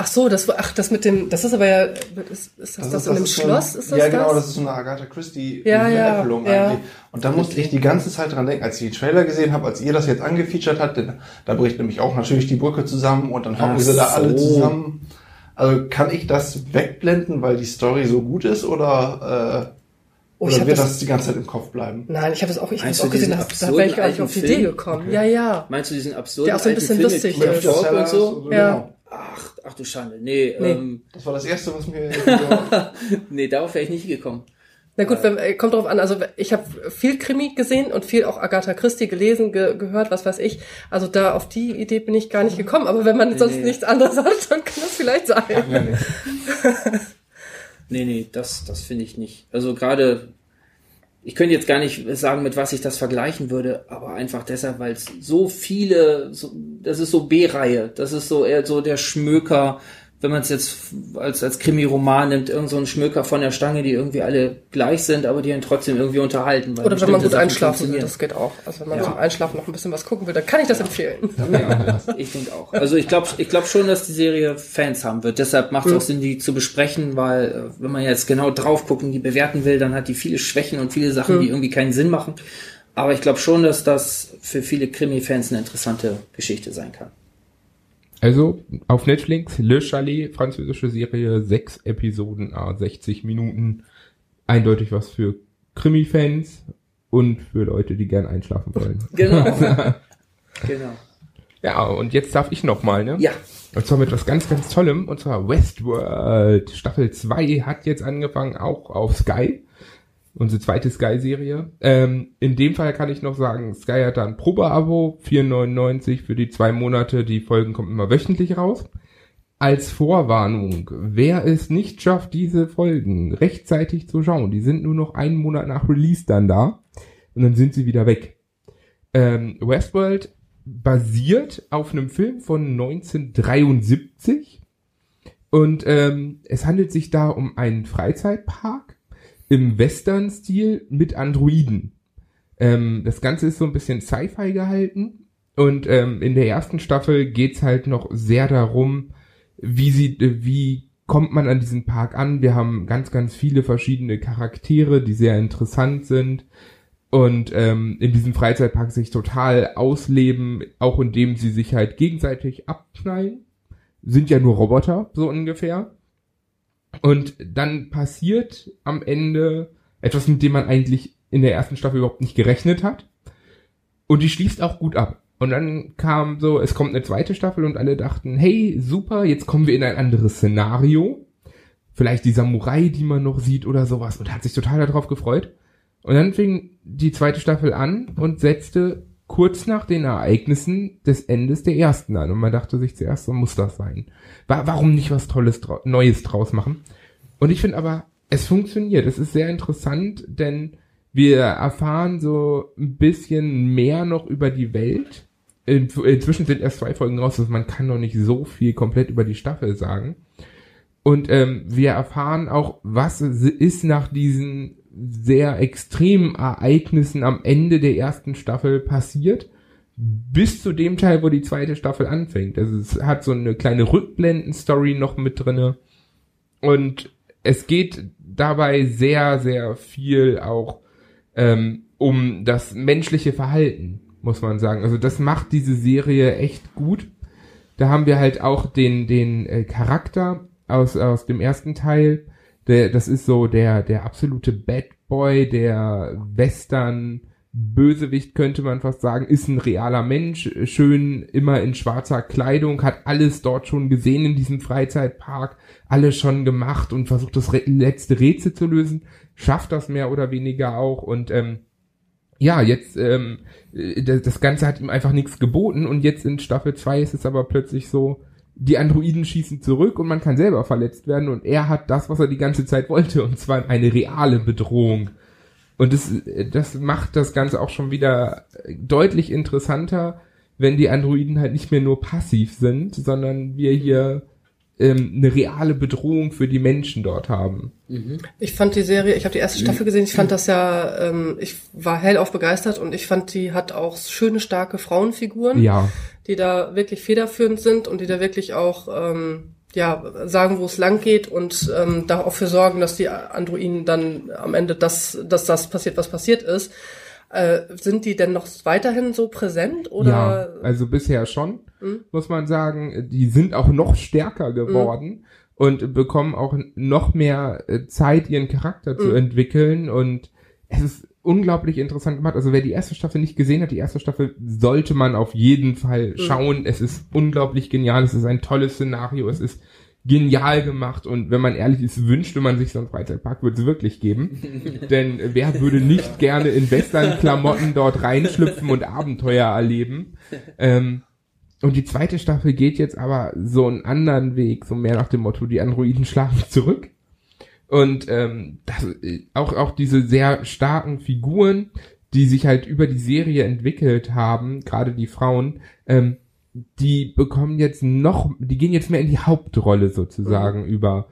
Ach so, das war, ach, das mit dem, das ist aber ja, ist, ist das, das, in einem ist so Schloss? ein- Ist das ja, das? genau, das ist so eine Agatha Christie Ja, ja, Veräppelung ja. eigentlich. Und da musste ich die ganze Zeit dran denken, als ich die Trailer gesehen habe, als ihr das jetzt angefeatured habt, denn da bricht nämlich auch natürlich die Brücke zusammen und dann hocken sie da alle so. zusammen. Also kann ich das wegblenden, weil die Story so gut ist oder, äh, Oh, ich oder wird das- das, die ganze Zeit im Kopf bleiben? Nein, ich habe das auch, ich habe auch gesehen, da, da wäre ich gar nicht auf die Film? Idee gekommen. Ja, ja. Meinst du diesen absurden Der auch so ein bisschen Film lustig ist. Talk und so? so Ja. genau. Ach, ach du Schande. Nee, Nee. Ähm, Das war das erste, was mir nee, darauf wäre ich nicht gekommen. Na gut, wenn, äh, kommt drauf an. Also ich habe viel Krimi gesehen und viel auch Agatha Christie gelesen, ge gehört, was weiß ich. Also da auf die Idee bin ich gar nicht gekommen. Aber wenn man sonst nee. nichts anderes hat, dann kann das vielleicht sein. ja. Nee, nee, das, das finde ich nicht. Also gerade, ich könnte jetzt gar nicht sagen, mit was ich das vergleichen würde, aber einfach deshalb, weil es so viele, so, das ist so B-Reihe, das ist so eher so der Schmöker, wenn man es jetzt als, als Krimi-Roman nimmt, irgend so ein Schmöker von der Stange, die irgendwie alle gleich sind, aber die einen trotzdem irgendwie unterhalten. Oder wenn man gut Sachen einschlafen will, das geht auch. Also wenn man Ja. zum Einschlafen noch ein bisschen was gucken will, dann kann ich das empfehlen. Ja, ich denke auch. Also ich glaube ich glaub schon, dass die Serie Fans haben wird. Deshalb macht es auch Sinn, die zu besprechen, weil äh, wenn man jetzt genau drauf gucken, die bewerten will, dann hat die viele Schwächen und viele Sachen, die irgendwie keinen Sinn machen. Aber ich glaube schon, dass das für viele Krimi-Fans eine interessante Geschichte sein kann. Also auf Netflix, Le Chalet, französische Serie, sechs Episoden, ah, 60 Minuten. Eindeutig was für Krimi-Fans und für Leute, die gern einschlafen wollen. Genau. genau. Ja, und jetzt darf ich noch mal, ne? Ja. Und zwar mit was ganz, ganz Tollem, und zwar Westworld. Staffel 2 hat jetzt angefangen, auch auf Sky. Unsere zweite Sky-Serie. Ähm, in dem Fall kann ich noch sagen, Sky hat da ein Probeabo, 4,99 für die zwei Monate. Die Folgen kommen immer wöchentlich raus. Als Vorwarnung, wer es nicht schafft, diese Folgen rechtzeitig zu schauen, die sind nur noch einen Monat nach Release dann da und dann sind sie wieder weg. Ähm, Westworld basiert auf einem Film von 1973 und ähm, es handelt sich da um einen Freizeitpark im Western-Stil mit Androiden. Ähm, das Ganze ist so ein bisschen Sci-Fi gehalten und ähm, in der ersten Staffel geht's halt noch sehr darum, wie sie, äh, wie kommt man an diesen Park an. Wir haben ganz, ganz viele verschiedene Charaktere, die sehr interessant sind und ähm, in diesem Freizeitpark sich total ausleben, auch indem sie sich halt gegenseitig abknallen. Sind ja nur Roboter, so ungefähr. Und dann passiert am Ende etwas, mit dem man eigentlich in der ersten Staffel überhaupt nicht gerechnet hat. Und die schließt auch gut ab. Und dann kam so, es kommt eine zweite Staffel und alle dachten, hey, super, jetzt kommen wir in ein anderes Szenario. Vielleicht die Samurai, die man noch sieht oder sowas. Und hat sich total darauf gefreut. Und dann fing die zweite Staffel an und setzte kurz nach den Ereignissen des Endes der ersten an. Und man dachte sich zuerst, so muss das sein. Wa- Warum nicht was Tolles, Neues draus machen? Und ich finde aber, es funktioniert. Es ist sehr interessant, denn wir erfahren so ein bisschen mehr noch über die Welt. In- Inzwischen sind erst zwei Folgen raus, also man kann noch nicht so viel komplett über die Staffel sagen. Und ähm, wir erfahren auch, was ist nach diesen sehr extremen Ereignissen am Ende der ersten Staffel passiert, bis zu dem Teil, wo die zweite Staffel anfängt. Also es hat so eine kleine Rückblenden-Story noch mit drinne. Und es geht dabei sehr, sehr viel auch ähm, um das menschliche Verhalten, muss man sagen. Also das macht diese Serie echt gut. Da haben wir halt auch den, den äh, Charakter aus, aus dem ersten Teil. Der, das ist so der, der absolute Bad Boy, der Western Bösewicht könnte man fast sagen, ist ein realer Mensch, schön immer in schwarzer Kleidung, hat alles dort schon gesehen in diesem Freizeitpark, alles schon gemacht und versucht das letzte Rätsel zu lösen, schafft das mehr oder weniger auch und ähm, ja, jetzt, ähm, äh, das Ganze hat ihm einfach nichts geboten und jetzt in Staffel 2 ist es aber plötzlich so, die Androiden schießen zurück und man kann selber verletzt werden und er hat das, was er die ganze Zeit wollte und zwar eine reale Bedrohung. Und das, das macht das Ganze auch schon wieder deutlich interessanter, wenn die Androiden halt nicht mehr nur passiv sind, sondern wir hier ähm, eine reale Bedrohung für die Menschen dort haben. Ich fand die Serie, ich habe die erste Staffel gesehen, ich fand das ja, ähm, ich war hellauf begeistert und ich fand, die hat auch schöne, starke Frauenfiguren, Ja, die da wirklich federführend sind und die da wirklich auch, ähm, ja, sagen, wo es lang geht und ähm, dafür sorgen, dass die Androiden dann am Ende das, dass das passiert, was passiert ist. Äh, sind die denn noch weiterhin so präsent oder? Ja, also bisher schon, mhm. muss man sagen. Die sind auch noch stärker geworden mhm. und bekommen auch noch mehr äh, Zeit, ihren Charakter mhm. zu entwickeln und es ist unglaublich interessant gemacht. Also wer die erste Staffel nicht gesehen hat, die erste Staffel sollte man auf jeden Fall mhm. schauen. Mhm. Es ist unglaublich genial. Es ist ein tolles Szenario. Es ist genial gemacht und wenn man ehrlich ist, wünschte man sich so einen Freizeitpark, würde es wirklich geben. Denn wer würde nicht gerne in Western-Klamotten dort reinschlüpfen und Abenteuer erleben? Ähm, und die zweite Staffel geht jetzt aber so einen anderen Weg, so mehr nach dem Motto, die Androiden schlagen zurück. Und ähm, das, auch, auch diese sehr starken Figuren, die sich halt über die Serie entwickelt haben, gerade die Frauen, ähm, die bekommen jetzt noch, die gehen jetzt mehr in die Hauptrolle sozusagen mhm. über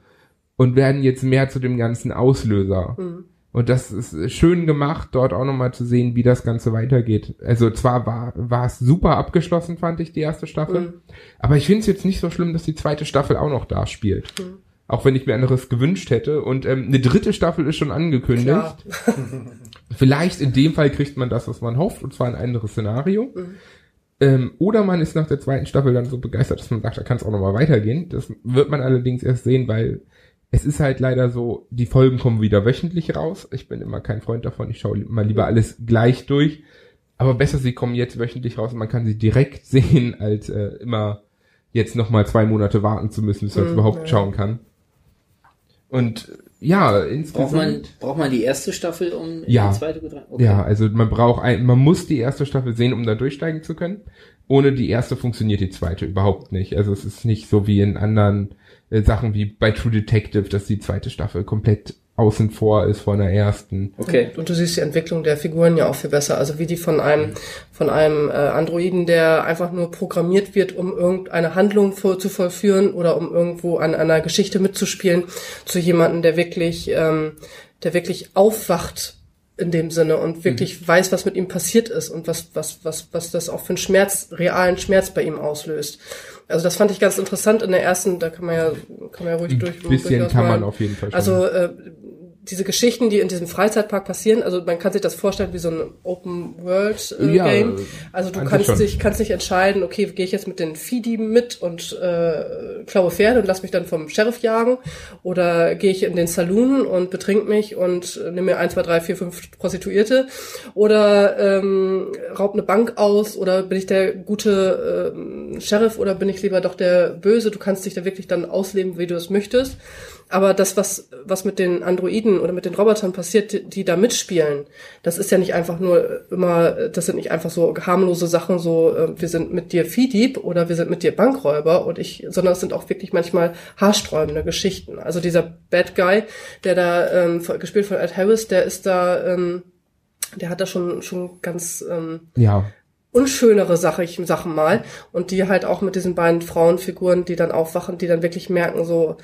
und werden jetzt mehr zu dem ganzen Auslöser. Mhm. Und das ist schön gemacht, dort auch nochmal zu sehen, wie das Ganze weitergeht. Also zwar war, war es super abgeschlossen, fand ich, die erste Staffel. Mhm. Aber ich finde es jetzt nicht so schlimm, dass die zweite Staffel auch noch da spielt. Mhm. Auch wenn ich mir anderes gewünscht hätte. Und ähm, eine dritte Staffel ist schon angekündigt. Vielleicht in dem Fall kriegt man das, was man hofft, und zwar ein anderes Szenario. Mhm. Ähm, oder man ist nach der zweiten Staffel dann so begeistert, dass man sagt, da kann es auch nochmal weitergehen. Das wird man allerdings erst sehen, weil es ist halt leider so, die Folgen kommen wieder wöchentlich raus. Ich bin immer kein Freund davon. Ich schaue mal lieber alles gleich durch. Aber besser, sie kommen jetzt wöchentlich raus und man kann sie direkt sehen, als äh, immer jetzt nochmal zwei Monate warten zu müssen, bis man mhm, überhaupt ja. schauen kann. Und ja, insgesamt. Braucht man, braucht man die erste Staffel, um ja, die zweite zu okay. Ja, also man braucht ein, man muss die erste Staffel sehen, um da durchsteigen zu können. Ohne die erste funktioniert die zweite überhaupt nicht. Also es ist nicht so wie in anderen äh, Sachen wie bei True Detective, dass die zweite Staffel komplett außen vor ist von der ersten. Okay. Und du siehst die Entwicklung der Figuren ja auch viel besser. Also wie die von einem, von einem äh, Androiden, der einfach nur programmiert wird, um irgendeine Handlung vor, zu vollführen oder um irgendwo an einer Geschichte mitzuspielen, zu jemandem, der wirklich, ähm, der wirklich aufwacht in dem Sinne und wirklich mhm. weiß, was mit ihm passiert ist und was, was, was, was das auch für einen Schmerz, realen Schmerz bei ihm auslöst. Also das fand ich ganz interessant in der ersten, da kann man ja, kann man ja ruhig durch. Ein bisschen kann man auf jeden Fall. Schon. Also äh, diese Geschichten, die in diesem Freizeitpark passieren, also man kann sich das vorstellen wie so ein Open World äh, ja, Game. Also du kannst dich kannst dich entscheiden, okay, gehe ich jetzt mit den Viehdieben mit und äh, klaue Pferde und lass mich dann vom Sheriff jagen oder gehe ich in den Saloon und betrink mich und äh, nehme mir ein, zwei, drei, vier, fünf Prostituierte oder ähm, raub eine Bank aus oder bin ich der gute äh, Sheriff oder bin ich lieber doch der Böse? Du kannst dich da wirklich dann ausleben, wie du es möchtest. Aber das, was, was mit den Androiden oder mit den Robotern passiert, die, die da mitspielen, das ist ja nicht einfach nur immer, das sind nicht einfach so harmlose Sachen, so, äh, wir sind mit dir Viehdieb oder wir sind mit dir Bankräuber und ich, sondern es sind auch wirklich manchmal haarsträubende Geschichten. Also dieser Bad Guy, der da, ähm, gespielt von Ed Harris, der ist da, ähm, der hat da schon, schon ganz, ähm, ja unschönere Sache, ich Sachen mal und die halt auch mit diesen beiden Frauenfiguren, die dann aufwachen, die dann wirklich merken so,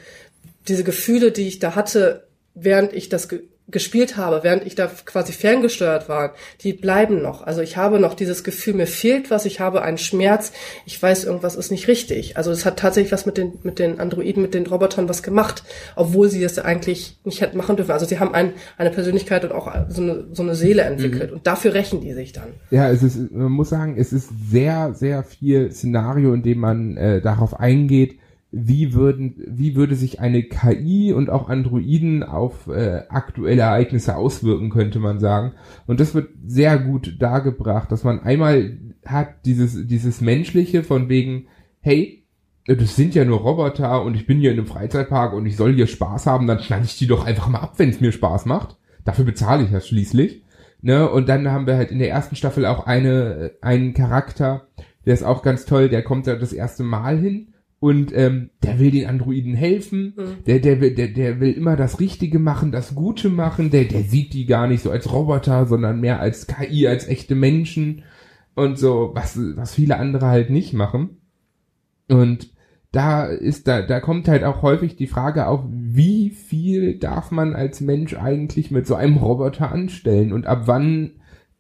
diese Gefühle, die ich da hatte, während ich das ge gespielt habe, während ich da quasi ferngesteuert war, die bleiben noch. Also ich habe noch dieses Gefühl, mir fehlt was, ich habe einen Schmerz, ich weiß, irgendwas ist nicht richtig. Also es hat tatsächlich was mit den, mit den Androiden, mit den Robotern was gemacht, obwohl sie es eigentlich nicht hätten machen dürfen. Also sie haben ein, eine Persönlichkeit und auch so eine, so eine Seele entwickelt mhm. und dafür rächen die sich dann. Ja, es ist, man muss sagen, es ist sehr, sehr viel Szenario, in dem man äh, darauf eingeht, wie würden, wie würde sich eine KI und auch Androiden auf äh, aktuelle Ereignisse auswirken, könnte man sagen. Und das wird sehr gut dargebracht, dass man einmal hat dieses, dieses menschliche von wegen, hey, das sind ja nur Roboter und ich bin hier in einem Freizeitpark und ich soll hier Spaß haben, dann schneide ich die doch einfach mal ab, wenn es mir Spaß macht. Dafür bezahle ich ja schließlich. Ne? Und dann haben wir halt in der ersten Staffel auch eine, einen Charakter, der ist auch ganz toll, der kommt da das erste Mal hin und ähm, der will den Androiden helfen, mhm. der, der, will, der, der will immer das Richtige machen, das Gute machen, der, der sieht die gar nicht so als Roboter, sondern mehr als KI, als echte Menschen und so, was, was viele andere halt nicht machen. Und da ist, da, da kommt halt auch häufig die Frage auf, wie viel darf man als Mensch eigentlich mit so einem Roboter anstellen und ab wann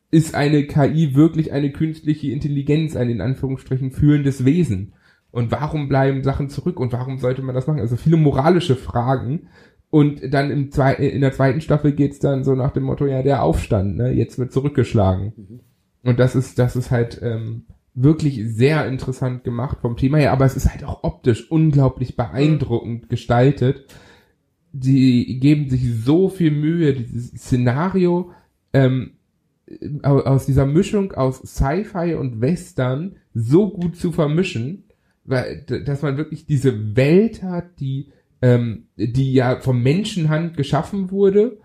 ist eine KI wirklich eine künstliche Intelligenz, ein in Anführungsstrichen fühlendes Wesen? Und warum bleiben Sachen zurück und warum sollte man das machen? Also viele moralische Fragen. Und dann im zwei, in der zweiten Staffel geht's dann so nach dem Motto, ja, der Aufstand, ne? Jetzt wird zurückgeschlagen. Mhm. Und das ist, das ist halt ähm, wirklich sehr interessant gemacht vom Thema her, aber es ist halt auch optisch unglaublich beeindruckend gestaltet. Die geben sich so viel Mühe, dieses Szenario ähm, au- aus dieser Mischung aus Sci-Fi und Western so gut zu vermischen, weil, dass man wirklich diese Welt hat, die, ähm, die ja vom Menschenhand geschaffen wurde,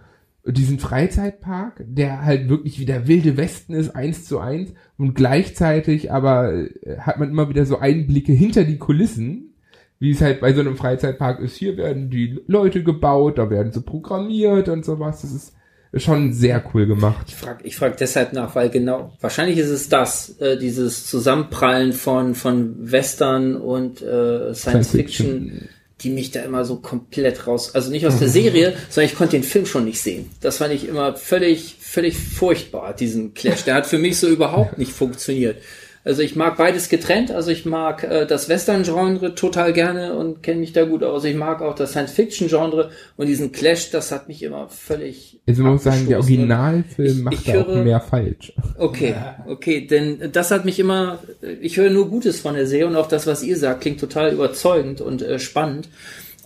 diesen Freizeitpark, der halt wirklich wie der wilde Westen ist, eins zu eins, und gleichzeitig aber äh, hat man immer wieder so Einblicke hinter die Kulissen, wie es halt bei so einem Freizeitpark ist. Hier werden die Leute gebaut, da werden sie programmiert und sowas. Das ist schon sehr cool gemacht. Ich frage ich frag deshalb nach, weil genau, wahrscheinlich ist es das, äh, dieses Zusammenprallen von, von Western und äh, Science, Science Fiction, Fiction. die mich da immer so komplett raus, also nicht aus der Serie, sondern ich konnte den Film schon nicht sehen. Das fand ich immer völlig, völlig furchtbar, diesen Clash. Der hat für mich so überhaupt nicht funktioniert. Also ich mag beides getrennt, also ich mag äh, das Western-Genre total gerne und kenne mich da gut aus. Ich mag auch das Science-Fiction-Genre und diesen Clash, das hat mich immer völlig. Also man muss sagen, der. Originalfilm Ich- macht ich da auch höre- mehr falsch. Okay, okay, denn das hat mich immer, ich höre nur Gutes von der Serie und auch das, was ihr sagt, klingt total überzeugend und äh, spannend.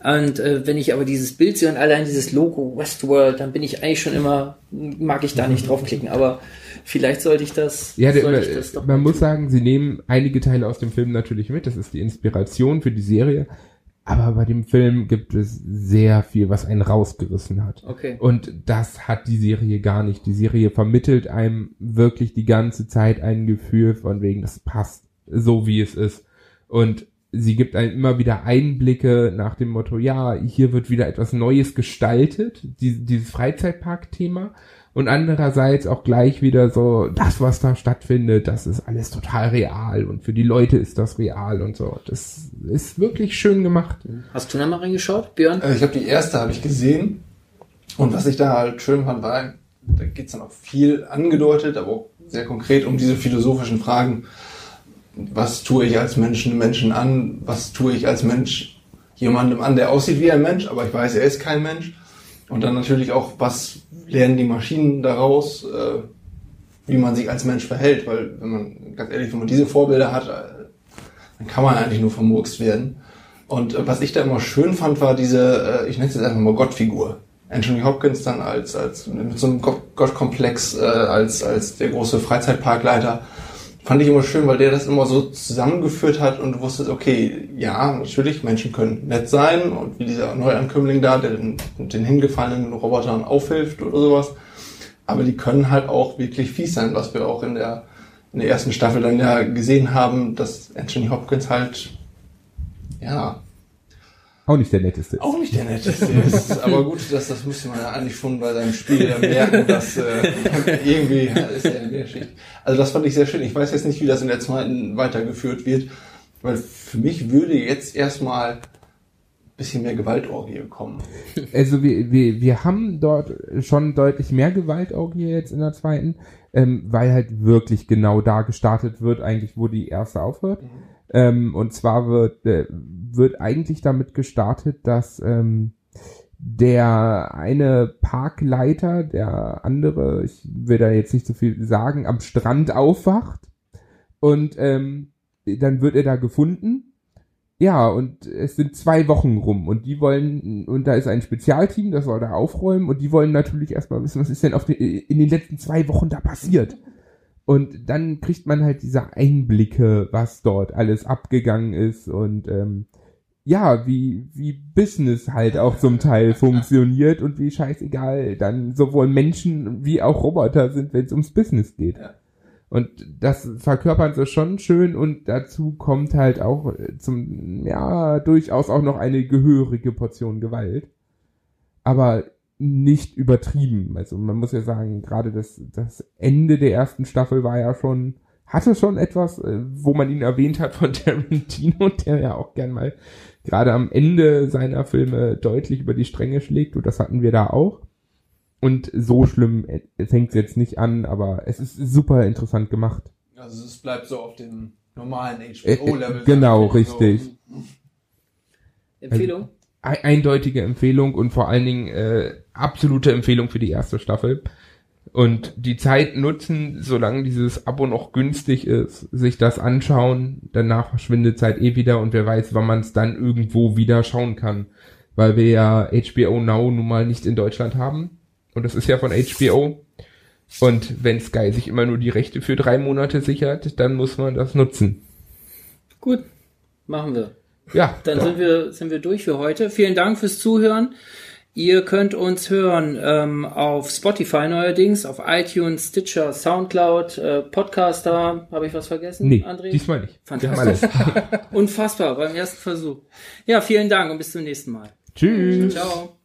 Und äh, wenn ich aber dieses Bild sehe und allein dieses Logo Westworld, dann bin ich eigentlich schon immer, mag ich da nicht draufklicken, aber vielleicht sollte ich das, Ja, der, sollte ich das man muss sagen, sie nehmen einige Teile aus dem Film natürlich mit. Das ist die Inspiration für die Serie. Aber bei dem Film gibt es sehr viel, was einen rausgerissen hat. Okay. Und das hat die Serie gar nicht. Die Serie vermittelt einem wirklich die ganze Zeit ein Gefühl von wegen, das passt so wie es ist. Und sie gibt einem immer wieder Einblicke nach dem Motto, ja, hier wird wieder etwas Neues gestaltet, die, dieses Freizeitpark-Thema. Und andererseits auch gleich wieder so, das, was da stattfindet, das ist alles total real und für die Leute ist das real und so. Das ist wirklich schön gemacht. Hast du da mal reingeschaut, Björn? Äh, Ich habe die erste habe ich gesehen und was ich da halt schön fand, war, da geht's dann auch viel angedeutet, aber auch sehr konkret um diese philosophischen Fragen. Was tue ich als Mensch einem Menschen an? Was tue ich als Mensch jemandem an, der aussieht wie ein Mensch, aber ich weiß, er ist kein Mensch? Und dann natürlich auch, was lernen die Maschinen daraus, äh, wie man sich als Mensch verhält? Weil, wenn man, ganz ehrlich, wenn man diese Vorbilder hat, äh, dann kann man eigentlich nur vermurkst werden. Und äh, was ich da immer schön fand, war diese, äh, ich nenne es jetzt einfach mal Gottfigur. Anthony Hopkins dann als, als mit so einem Gott- Gottkomplex äh, als, als der große Freizeitparkleiter. Fand ich immer schön, weil der das immer so zusammengeführt hat und du wusstest, okay, ja, natürlich, Menschen können nett sein und wie dieser Neuankömmling da, der den, den hingefallenen Robotern aufhilft oder sowas. Aber die können halt auch wirklich fies sein, was wir auch in der, in der ersten Staffel dann ja gesehen haben, dass Anthony Hopkins halt, ja, Auch nicht der netteste. ist. auch nicht der netteste ist. Aber gut, das, das müsste man ja eigentlich schon bei seinem Spiel merken, dass äh, irgendwie ist er in der Schicht. Also das fand ich sehr schön. Ich weiß jetzt nicht, wie das in der zweiten weitergeführt wird, weil für mich würde jetzt erstmal ein bisschen mehr Gewaltorgie kommen. Also wir, wir, wir haben dort schon deutlich mehr Gewaltorgie jetzt in der zweiten, ähm, weil halt wirklich genau da gestartet wird, eigentlich wo die erste aufhört. Ähm, und zwar wird, äh, wird eigentlich damit gestartet, dass ähm, der eine Parkleiter, der andere, ich will da jetzt nicht so viel sagen, am Strand aufwacht und ähm, dann wird er da gefunden ja, und es sind zwei Wochen rum und die wollen, und da ist ein Spezialteam, das soll da aufräumen und die wollen natürlich erstmal wissen, was ist denn auf den, in den letzten zwei Wochen da passiert. Und dann kriegt man halt diese Einblicke, was dort alles abgegangen ist und ähm, ja, wie, wie Business halt auch zum Teil funktioniert und wie scheißegal dann sowohl Menschen wie auch Roboter sind, wenn es ums Business geht. Und das verkörpern sie schon schön und dazu kommt halt auch äh, zum, ja, durchaus auch noch eine gehörige Portion Gewalt. Aber nicht übertrieben. Also man muss ja sagen, gerade das, das Ende der ersten Staffel war ja schon, hatte schon etwas, äh, wo man ihn erwähnt hat von Tarantino, der ja auch gern mal gerade am Ende seiner Filme deutlich über die Stränge schlägt und das hatten wir da auch. Und so schlimm fängt es jetzt nicht an, aber es ist super interessant gemacht. Also es bleibt so auf dem normalen Äh, HBO-Level. genau, sag ich mal so. richtig. Empfehlung? Ei- eindeutige Empfehlung und vor allen Dingen äh, absolute Empfehlung für die erste Staffel. Und die Zeit nutzen, solange dieses Abo noch günstig ist, sich das anschauen. Danach verschwindet Zeit eh wieder und wer weiß, wann man es dann irgendwo wieder schauen kann. Weil wir ja HBO Now nun mal nicht in Deutschland haben. Und das ist ja von HBO. Und wenn Sky sich immer nur die Rechte für drei Monate sichert, dann muss man das nutzen. Gut, machen wir. Ja, Dann sind wir, sind wir durch für heute. Vielen Dank fürs Zuhören. Ihr könnt uns hören ähm, auf Spotify neuerdings, auf iTunes, Stitcher, Soundcloud, äh, Podcaster. Habe ich was vergessen, nee, André? diesmal nicht. Fantastisch. Unfassbar beim ersten Versuch. Ja, vielen Dank und bis zum nächsten Mal. Tschüss. Ciao.